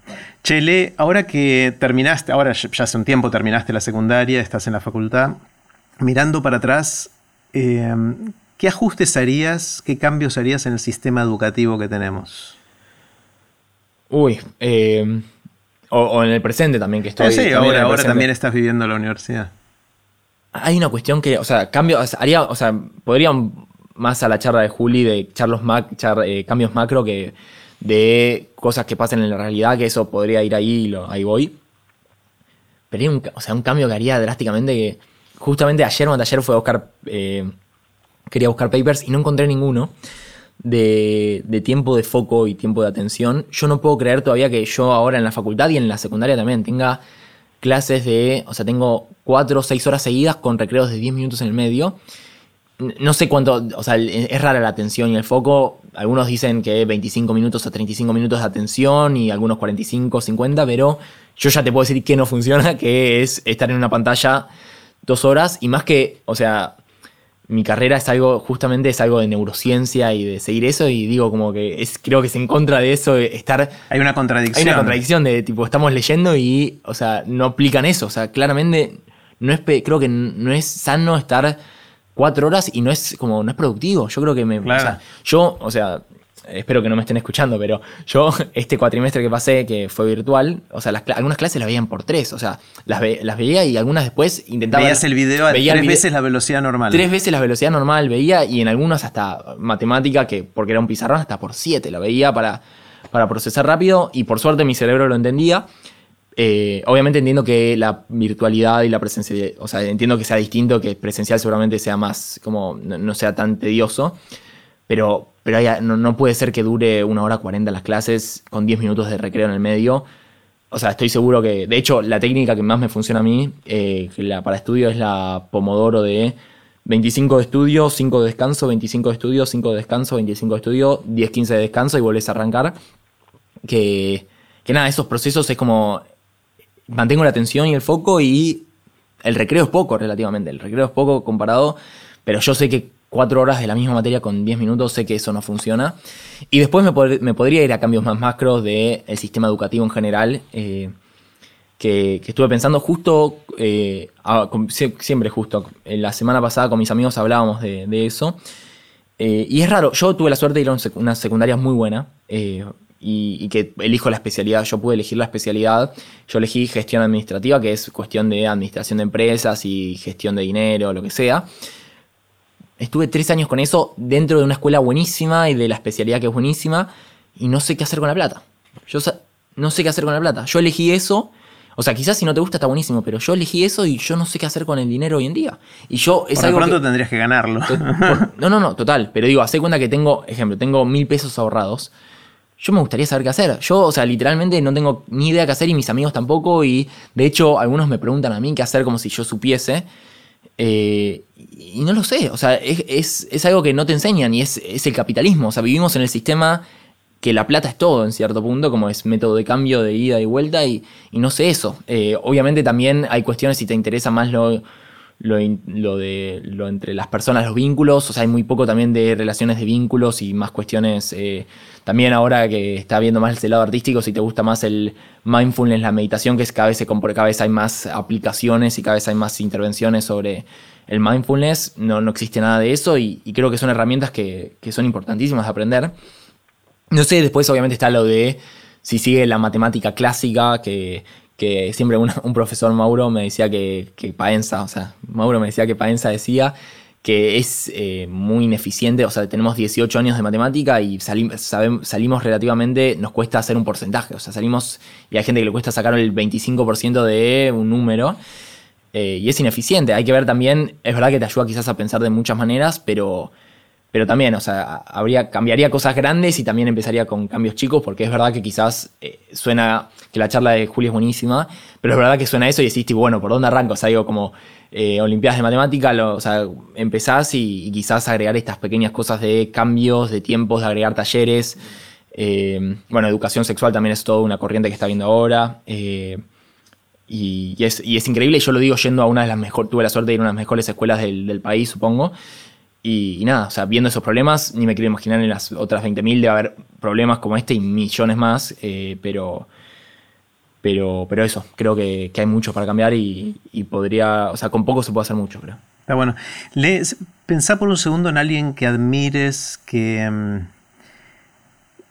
Chele, ahora que terminaste, ahora ya hace un tiempo terminaste la secundaria, estás en la facultad, mirando para atrás, eh, ¿qué ajustes harías, qué cambios harías en el sistema educativo que tenemos? Uy, eh, o, en el presente también que estoy. Eh, sí, ahora, ahora también estás viviendo la universidad. Hay una cuestión que, o sea, cambio, haría, o sea, podría más a la charla de Juli de charlos mac, eh, cambios macro que de cosas que pasan en la realidad, que eso podría ir ahí y lo, ahí voy. Pero hay un, o sea, un cambio que haría drásticamente que justamente ayer o ayer fue a buscar, quería buscar papers y no encontré ninguno de, tiempo de foco y tiempo de atención. Yo no puedo creer todavía que yo ahora en la facultad y en la secundaria también tenga clases de, o sea, tengo cuatro o seis horas seguidas con recreos de 10 minutos en el medio. No sé cuánto, o sea, es rara la atención y el foco. Algunos dicen que 25 minutos a 35 minutos de atención y algunos 45, 50, pero yo ya te puedo decir que no funciona, que es estar en una pantalla dos horas y más que, o sea, mi carrera es algo, justamente es algo de neurociencia y de seguir eso, y digo como que es, creo que es en contra de eso, estar... Hay una contradicción. Hay una contradicción de tipo, estamos leyendo y, o sea, no aplican eso, o sea, claramente no es, creo que no es sano estar cuatro horas y no es como, no es productivo, yo creo que me... O sea, yo, o sea, espero que no me estén escuchando, pero yo este cuatrimestre que pasé, que fue virtual, o sea, algunas clases las veían por tres, o sea, las, las veía y algunas después intentaba... Veías el video a tres veces la velocidad normal. Tres veces la velocidad normal veía y en algunos hasta matemática, que porque era un pizarrón, hasta por siete la veía para, para procesar rápido y por suerte mi cerebro lo entendía. Eh, obviamente entiendo que la virtualidad y la presencialidad, o sea, entiendo que sea distinto, que presencial seguramente sea más, como no sea tan tedioso, pero pero no, puede ser que dure una hora cuarenta las clases con 10 minutos de recreo en el medio. O sea, estoy seguro que, de hecho, la técnica que más me funciona a mí eh, la, para estudio es la Pomodoro de 25 de estudio, 5 de descanso, 25 de estudio, 5 de descanso, 25 de estudio, 10, 15 de descanso y vuelves a arrancar. Que, que nada, esos procesos es como mantengo la atención y el foco y el recreo es poco relativamente. El recreo es poco comparado, pero yo sé que cuatro horas de la misma materia con 10 minutos, sé que eso no funciona. Y después me, podría ir a cambios más macros del sistema educativo en general, eh, que, estuve pensando justo, eh, siempre justo, la semana pasada con mis amigos hablábamos de, eso. Eh, y es raro, yo tuve la suerte de ir a una secundaria muy buena. Y, que elijo la especialidad. Yo pude elegir la especialidad. Yo elegí gestión administrativa, que es cuestión de administración de empresas y gestión de dinero, lo que sea. Estuve tres años con eso dentro de una escuela buenísima y de la especialidad que es buenísima y no sé qué hacer con la plata. Yo no sé qué hacer con la plata. Yo elegí eso. O sea, quizás si no te gusta está buenísimo, pero yo elegí eso y yo no sé qué hacer con el dinero hoy en día. Y yo es algo pronto tendrías que ganarlo. no, no, no, total. Pero digo, hace cuenta que tengo, ejemplo, tengo mil pesos ahorrados. Yo me gustaría saber qué hacer. Yo, o sea, literalmente no tengo ni idea qué hacer y mis amigos tampoco. Y de hecho, algunos me preguntan a mí qué hacer como si yo supiese. Eh, y no lo sé, o sea, es, algo que no te enseñan y es, el capitalismo. O sea, vivimos en el sistema que la plata es todo en cierto punto, como es método de cambio de ida y vuelta, y, no sé eso. Eh, obviamente también hay cuestiones si te interesa más lo, lo, de lo entre las personas, los vínculos, o sea, hay muy poco también de relaciones de vínculos y más cuestiones, eh, también ahora que está viendo más ese lado artístico, si te gusta más el mindfulness, la meditación, que es cada vez se cada vez hay más aplicaciones y cada vez hay más intervenciones sobre el mindfulness, no, no existe nada de eso y, creo que son herramientas que, que son importantísimas de aprender. No sé, después obviamente está lo de si sigue la matemática clásica, que, que siempre un, profesor Mauro me decía que, que, Paenza, o sea, Mauro me decía que Paenza decía que es eh, muy ineficiente, o sea, tenemos 18 años de matemática y salimos relativamente, nos cuesta hacer un porcentaje, o sea, salimos y hay gente que le cuesta sacar el 25% de un número eh, y es ineficiente. Hay que ver también, es verdad que te ayuda quizás a pensar de muchas maneras, pero pero también, o sea, habría, cambiaría cosas grandes y también empezaría con cambios chicos, porque es verdad que quizás eh, suena que la charla de Julio es buenísima, pero es verdad que suena eso y decís, bueno, ¿por dónde arranco? O sea, digo, como eh, Olimpiadas de Matemática, o sea, empezás y, quizás agregar estas pequeñas cosas de cambios, de tiempos, de agregar talleres. Bueno, educación sexual también es toda una corriente que está viendo ahora. Eh, y, es, increíble, yo lo digo yendo a una de las mejores, tuve la suerte de ir a una de las mejores escuelas del, país, supongo. Y, nada, o sea, viendo esos problemas, ni me quiero imaginar en las otras 20.000 de haber problemas como este y millones más, eh, pero, pero, pero eso, creo que, hay mucho para cambiar y, podría, o sea, con poco se puede hacer mucho, creo. Está bueno. Le, pensá por un segundo en alguien que admires, que, mm,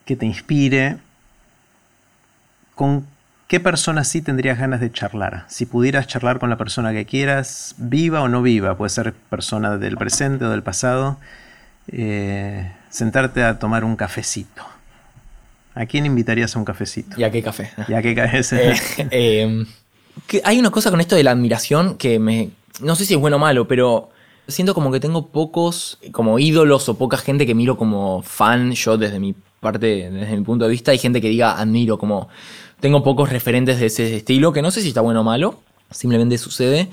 que te inspire. ¿Con qué persona sí tendrías ganas de charlar? Si pudieras charlar con la persona que quieras, viva o no viva, puede ser persona del presente o del pasado, eh, sentarte a tomar un cafecito. ¿A quién invitarías a un cafecito? ¿Y a qué café? ¿Y a qué café? Eh, em, hay una cosa con esto de la admiración que me... No sé si es bueno o malo, pero siento como que tengo pocos como ídolos o poca gente que miro como fan yo desde mi parte, desde mi punto de vista. Hay gente que diga admiro, como tengo pocos referentes de ese estilo, que no sé si está bueno o malo, simplemente sucede.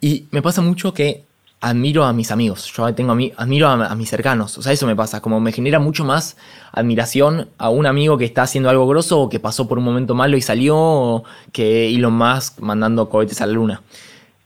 Y me pasa mucho que admiro a mis amigos, yo tengo admiro a, mis cercanos, o sea, eso me pasa, como me genera mucho más admiración a un amigo que está haciendo algo grosso o que pasó por un momento malo y salió, o que Elon Musk mandando cohetes a la luna.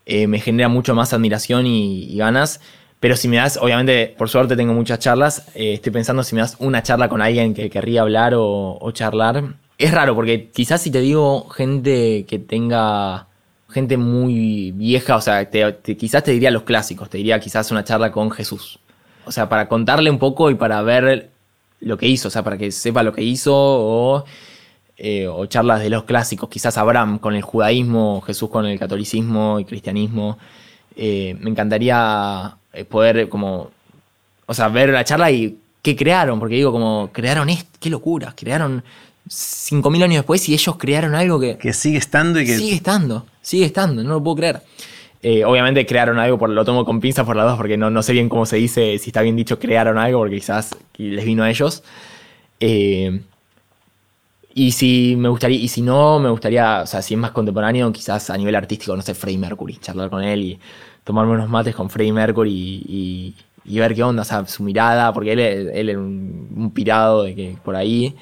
Eh, me genera mucho más admiración y, ganas. Pero si me das, obviamente, por suerte tengo muchas charlas, eh, estoy pensando si me das una charla con alguien que querría hablar o, o charlar. Es raro, porque quizás si te digo gente que tenga gente muy vieja, o sea, quizás te diría los clásicos, te diría quizás una charla con Jesús. O sea, para contarle un poco y para ver lo que hizo, o sea, para que sepa lo que hizo, o, eh, charlas de los clásicos, quizás Abraham con el judaísmo, Jesús con el catolicismo y cristianismo. Eh, me encantaría eh, poder como, o sea, ver la charla y qué crearon, porque digo, como, crearon esto, qué locura, crearon 5.000 años después y ellos crearon algo que... Que sigue estando y que... Sigue estando, sigue estando, no lo puedo creer. Eh, obviamente crearon algo, por, lo tomo con pinzas por las dos porque no, no sé bien cómo se dice, si está bien dicho crearon algo, porque quizás les vino a ellos. Eh, y si me gustaría, y si no, me gustaría, o sea, si es más contemporáneo, quizás a nivel artístico, no sé, Freddie Mercury, charlar con él y tomarme unos mates con Freddie Mercury y, ver qué onda, o sea, su mirada, porque él, él era un, un pirado de que por ahí.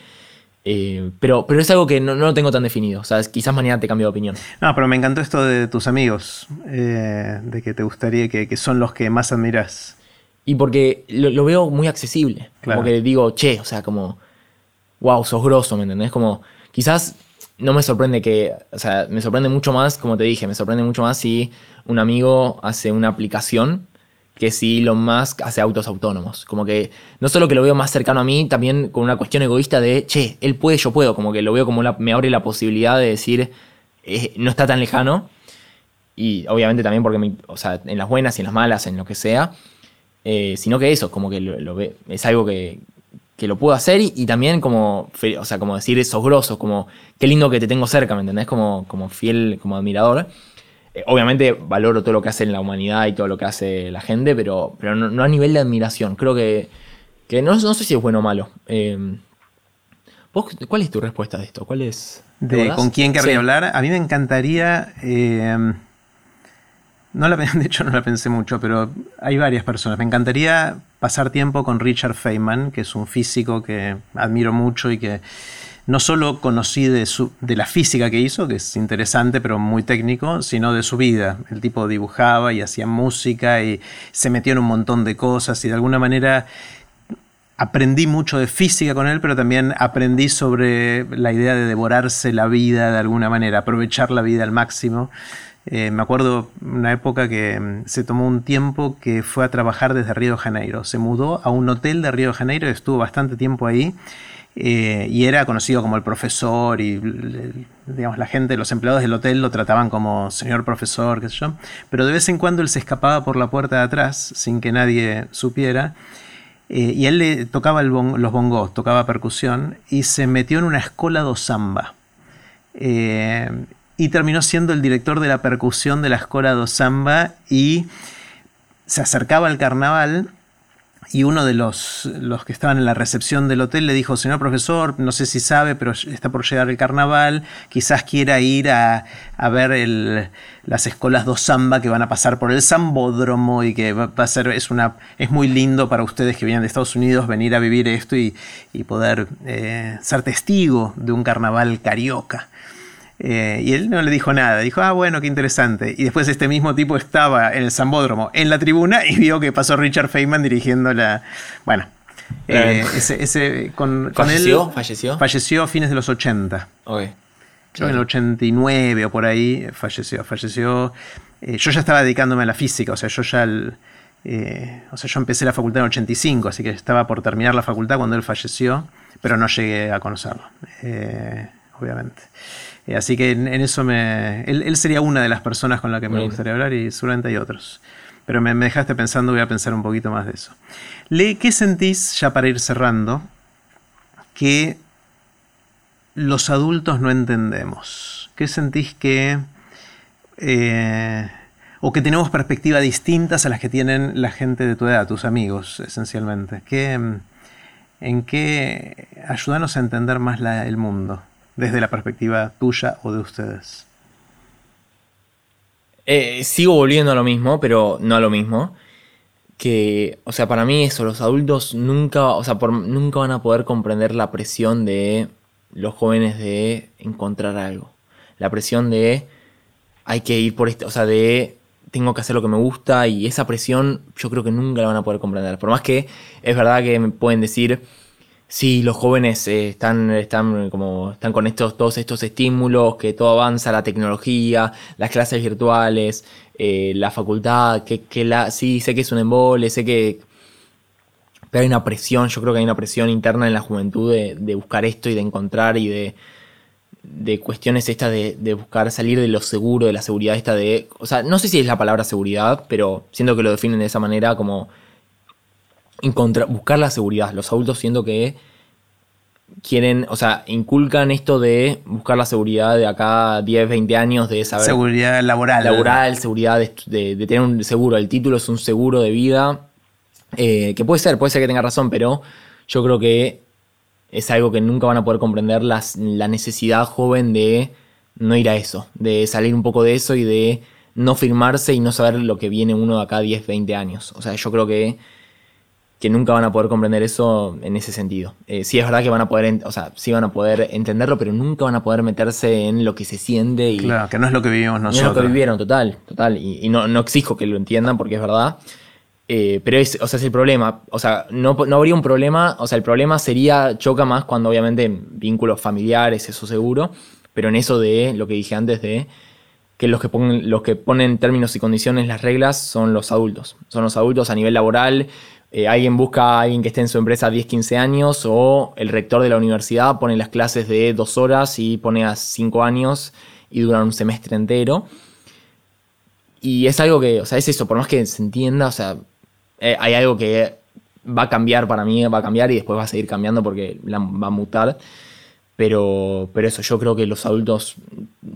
Eh, pero, pero es algo que no, lo tengo tan definido. O sea, quizás mañana te cambio de opinión. No, pero me encantó esto de tus amigos, eh, de que te gustaría, que, son los que más admiras. Y porque lo, veo muy accesible. Como que digo, che, o sea, como, wow, sos grosso, ¿me entendés? Como, quizás no me sorprende que, o sea, me sorprende mucho más, como te dije, me sorprende mucho más si un amigo hace una aplicación que si Elon Musk hace autos autónomos. Como que no solo que lo veo más cercano a mí, también con una cuestión egoísta de, che, él puede, yo puedo. Como que lo veo como me abre la posibilidad de decir, eh, no está tan lejano. Y obviamente también porque, o sea, en las buenas y en las malas, en lo que sea. Eh, sino que eso, como que lo, ve, es algo que, que lo puedo hacer y, también como, o sea, como decir esos grosos, como qué lindo que te tengo cerca, ¿me entendés? Como, como fiel, como admirador. Eh, obviamente valoro todo lo que hace en la humanidad y todo lo que hace la gente, pero, pero no, a nivel de admiración. Creo que, que no, no sé si es bueno o malo. Eh, ¿Cuál es tu respuesta de esto? ¿Cuál es? De, ¿Con quién querría hablar? A mí me encantaría. Eh, no la, de hecho, no la pensé mucho, pero hay varias personas. Me encantaría pasar tiempo con Richard Feynman, que es un físico que admiro mucho y que no solo conocí de, su, de la física que hizo, que es interesante pero muy técnico, sino de su vida. El tipo dibujaba y hacía música y se metió en un montón de cosas y de alguna manera aprendí mucho de física con él, pero también aprendí sobre la idea de devorarse la vida de alguna manera, aprovechar la vida al máximo. Eh, me acuerdo una época que mm, se tomó un tiempo que fue a trabajar desde Río de Janeiro. Se mudó a un hotel de Río de Janeiro y estuvo bastante tiempo ahí eh, y era conocido como el profesor y digamos la gente, los empleados del hotel lo trataban como señor profesor, qué sé yo, pero de vez en cuando él se escapaba por la puerta de atrás sin que nadie supiera eh, y él le tocaba los bongos, tocaba percusión y se metió en una escuela do samba. Eh, y terminó siendo el director de la percusión de la escuela do samba y se acercaba al carnaval y uno de los, los, que estaban en la recepción del hotel le dijo, señor profesor, no sé si sabe, pero está por llegar el carnaval, quizás quiera ir a, ver las escuelas dos samba que van a pasar por el Zambódromo y que va, a ser, es, una, es muy lindo para ustedes que vienen de Estados Unidos venir a vivir esto y, poder eh, ser testigo de un carnaval carioca. Eh, y él no le dijo nada, dijo, ah, bueno, qué interesante. Y después este mismo tipo estaba en el Zambódromo, en la tribuna, y vio que pasó Richard Feynman dirigiendo la... Bueno, eh, ese, con, ¿Falleció? ¿Falleció? Falleció a fines de los 80. Creo que en el 89 o por ahí falleció. Falleció. Eh, yo ya estaba dedicándome a la física, o sea, yo ya... o sea, yo empecé la facultad en el 85, así que estaba por terminar la facultad cuando él falleció, pero no llegué a conocerlo, obviamente. Eh, así que en, eso me. Él, sería una de las personas con las que me gustaría hablar y seguramente hay otros. Pero me, dejaste pensando, voy a pensar un poquito más de eso. Le, ¿Qué sentís, ya para ir cerrando, que los adultos no entendemos? ¿Qué sentís que. Eh, o que tenemos perspectivas distintas a las que tienen la gente de tu edad, tus amigos, esencialmente? ¿Qué, ¿En qué ayudarnos a entender más el mundo? Desde la perspectiva tuya o de ustedes? Eh, sigo volviendo a lo mismo, pero no a lo mismo. Que, o sea, para mí eso, los adultos nunca, o sea, nunca van a poder comprender la presión de los jóvenes de encontrar algo. La presión de hay que ir por esto, o sea, de tengo que hacer lo que me gusta y esa presión yo creo que nunca la van a poder comprender. Por más que es verdad que me pueden decir, Sí, los jóvenes eh, están, están, como, están con estos, todos estos estímulos, que todo avanza, la tecnología, las clases virtuales, eh, la facultad, que, que, la, sí, sé que es un embole, sé que... Pero hay una presión, yo creo que hay una presión interna en la juventud de, de buscar esto y de encontrar y de, de cuestiones estas de, de, buscar salir de lo seguro, de la seguridad esta de... O sea, no sé si es la palabra seguridad, pero siento que lo definen de esa manera como buscar la seguridad. Los adultos siento que quieren, o sea, inculcan esto de buscar la seguridad de acá 10, 20 años, de saber... Seguridad laboral. Laboral, seguridad de, tener un seguro. El título es un seguro de vida, eh, que puede ser, puede ser que tenga razón, pero yo creo que es algo que nunca van a poder comprender las, la necesidad joven de no ir a eso, de salir un poco de eso y de no firmarse y no saber lo que viene uno de acá 10, 20 años. O sea, yo creo que que nunca van a poder comprender eso en ese sentido. Eh, sí es verdad que van a poder, o sea, sí van a poder entenderlo, pero nunca van a poder meterse en lo que se siente y... Claro, que no es lo que vivimos nosotros. No es lo que vivieron, total, total. Y, no, no, exijo que lo entiendan porque es verdad. Eh, pero es, o sea, es el problema. O sea, no, no, habría un problema. O sea, el problema sería, choca más cuando obviamente vínculos familiares, eso seguro. Pero en eso de lo que dije antes de que los que ponen, los que ponen términos y condiciones, las reglas, son los adultos. Son los adultos a nivel laboral, eh, alguien busca a alguien que esté en su empresa 10, 15 años o el rector de la universidad pone las clases de dos horas y pone a 5 años y duran un semestre entero. Y es algo que, o sea, es eso, por más que se entienda, o sea, eh, hay algo que va a cambiar para mí, va a cambiar y después va a seguir cambiando porque va a mutar. Pero, pero eso, yo creo que los adultos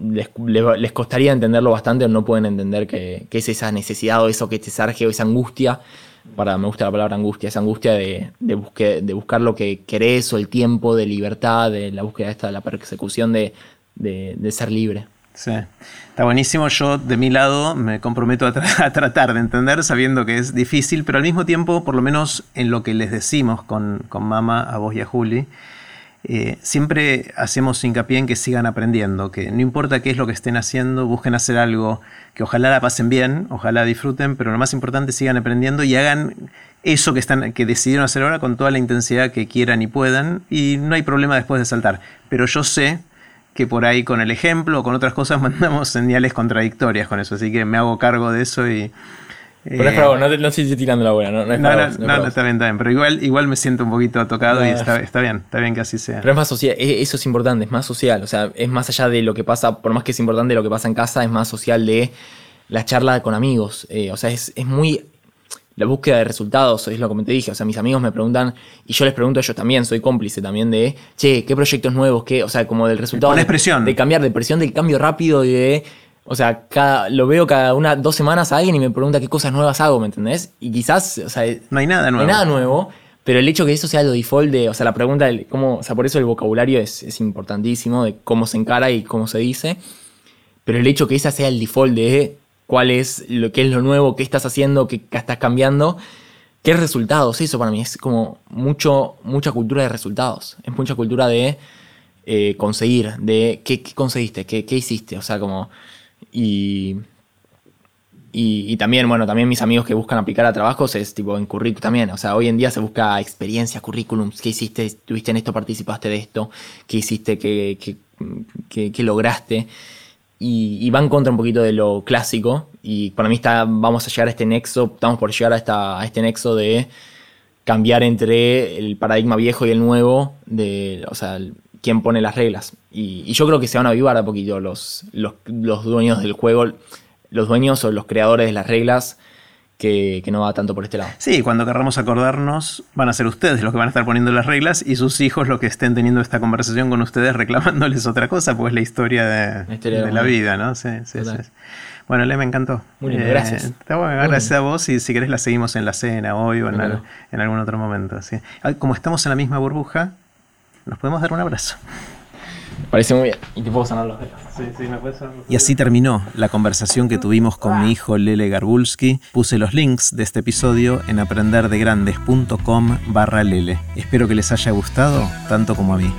les, les, costaría entenderlo bastante o no pueden entender que, que, es esa necesidad o eso que te sarge o esa angustia para, me gusta la palabra angustia, esa angustia de, de, de buscar lo que querés o el tiempo de libertad, de la búsqueda esta, de la persecución de, de ser libre. Sí, está buenísimo. Yo de mi lado me comprometo a, a, tratar de entender, sabiendo que es difícil, pero al mismo tiempo, por lo menos en lo que les decimos con, con Mama, a vos y a Juli, eh, siempre hacemos hincapié en que sigan aprendiendo, que no importa qué es lo que estén haciendo, busquen hacer algo que ojalá la pasen bien, ojalá disfruten, pero lo más importante sigan aprendiendo y hagan eso que, están, que decidieron hacer ahora con toda la intensidad que quieran y puedan, y no hay problema después de saltar. Pero yo sé que por ahí con el ejemplo o con otras cosas mandamos señales contradictorias con eso, así que me hago cargo de eso y pero es no, no estoy tirando la buena, no, no, no, no, está bien, está bien. Pero igual, igual me siento un poquito tocado y está, está, bien, está bien que así sea. Pero es más social, eso es importante, es más social. O sea, es más allá de lo que pasa, por más que es importante lo que pasa en casa, es más social de la charla con amigos. Eh, o sea, es, es muy la búsqueda de resultados, es lo que te dije, o sea, mis amigos me preguntan y yo les pregunto, yo también soy cómplice también de, che, ¿qué proyectos nuevos? ¿Qué? O sea, como del resultado... De, expresión. De cambiar, de presión, del cambio rápido y de O sea, cada, lo veo cada una, dos semanas a alguien y me pregunta qué cosas nuevas hago, ¿me entendés? Y quizás, o sea, No hay nada no nuevo. hay nada nuevo, pero el hecho que eso sea lo default de, o sea, la pregunta, del cómo, o sea, por eso el vocabulario es, es importantísimo, de cómo se encara y cómo se dice, pero el hecho que esa sea el default de cuál es lo que es lo nuevo, qué estás haciendo, qué estás cambiando, qué resultados, eso para mí es como mucho, mucha cultura de resultados, es mucha cultura de eh, conseguir, de qué, qué conseguiste, qué, qué hiciste, o sea, como, y, y, también, bueno, también mis amigos que buscan aplicar a trabajos es tipo en currículum también. O sea, hoy en día se busca experiencia, currículums. ¿Qué hiciste? ¿Estuviste en esto? ¿Participaste de esto? ¿Qué hiciste? ¿Qué, qué, qué- lograste? Y, y va en contra un poquito de lo clásico. Y para mí está, vamos a llegar a este nexo, estamos por llegar a, esta, a este nexo de cambiar entre el paradigma viejo y el nuevo, de, o sea, quién pone las reglas. Y, y yo creo que se van a avivar a poquito los, los, los dueños del juego, los dueños o los creadores de las reglas, que, que no va tanto por este lado. Sí, cuando querramos acordarnos, van a ser ustedes los que van a estar poniendo las reglas y sus hijos los que estén teniendo esta conversación con ustedes reclamándoles otra cosa, pues es la historia de La historia de de la vida, ¿no? Sí, sí, sí. Bueno, Le, me encantó. Eh, Muy lindo, gracias. Está bueno, gracias a vos y si querés la seguimos en la cena hoy o al- en algún otro momento. sí. Ah, Como estamos en la misma burbuja, nos podemos dar un abrazo. Parece muy bien. Y te puedo sanar los dedos. Sí, sí, me puedes Y así terminó la conversación que tuvimos con mi hijo Lele Garbulski. Puse los links de este episodio en aprenderdegrandes.com barra Lele. Espero que les haya gustado tanto como a mí.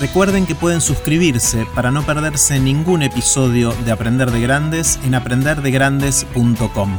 Recuerden que pueden suscribirse para no perderse ningún episodio de Aprender de Grandes en aprenderdegrandes.com.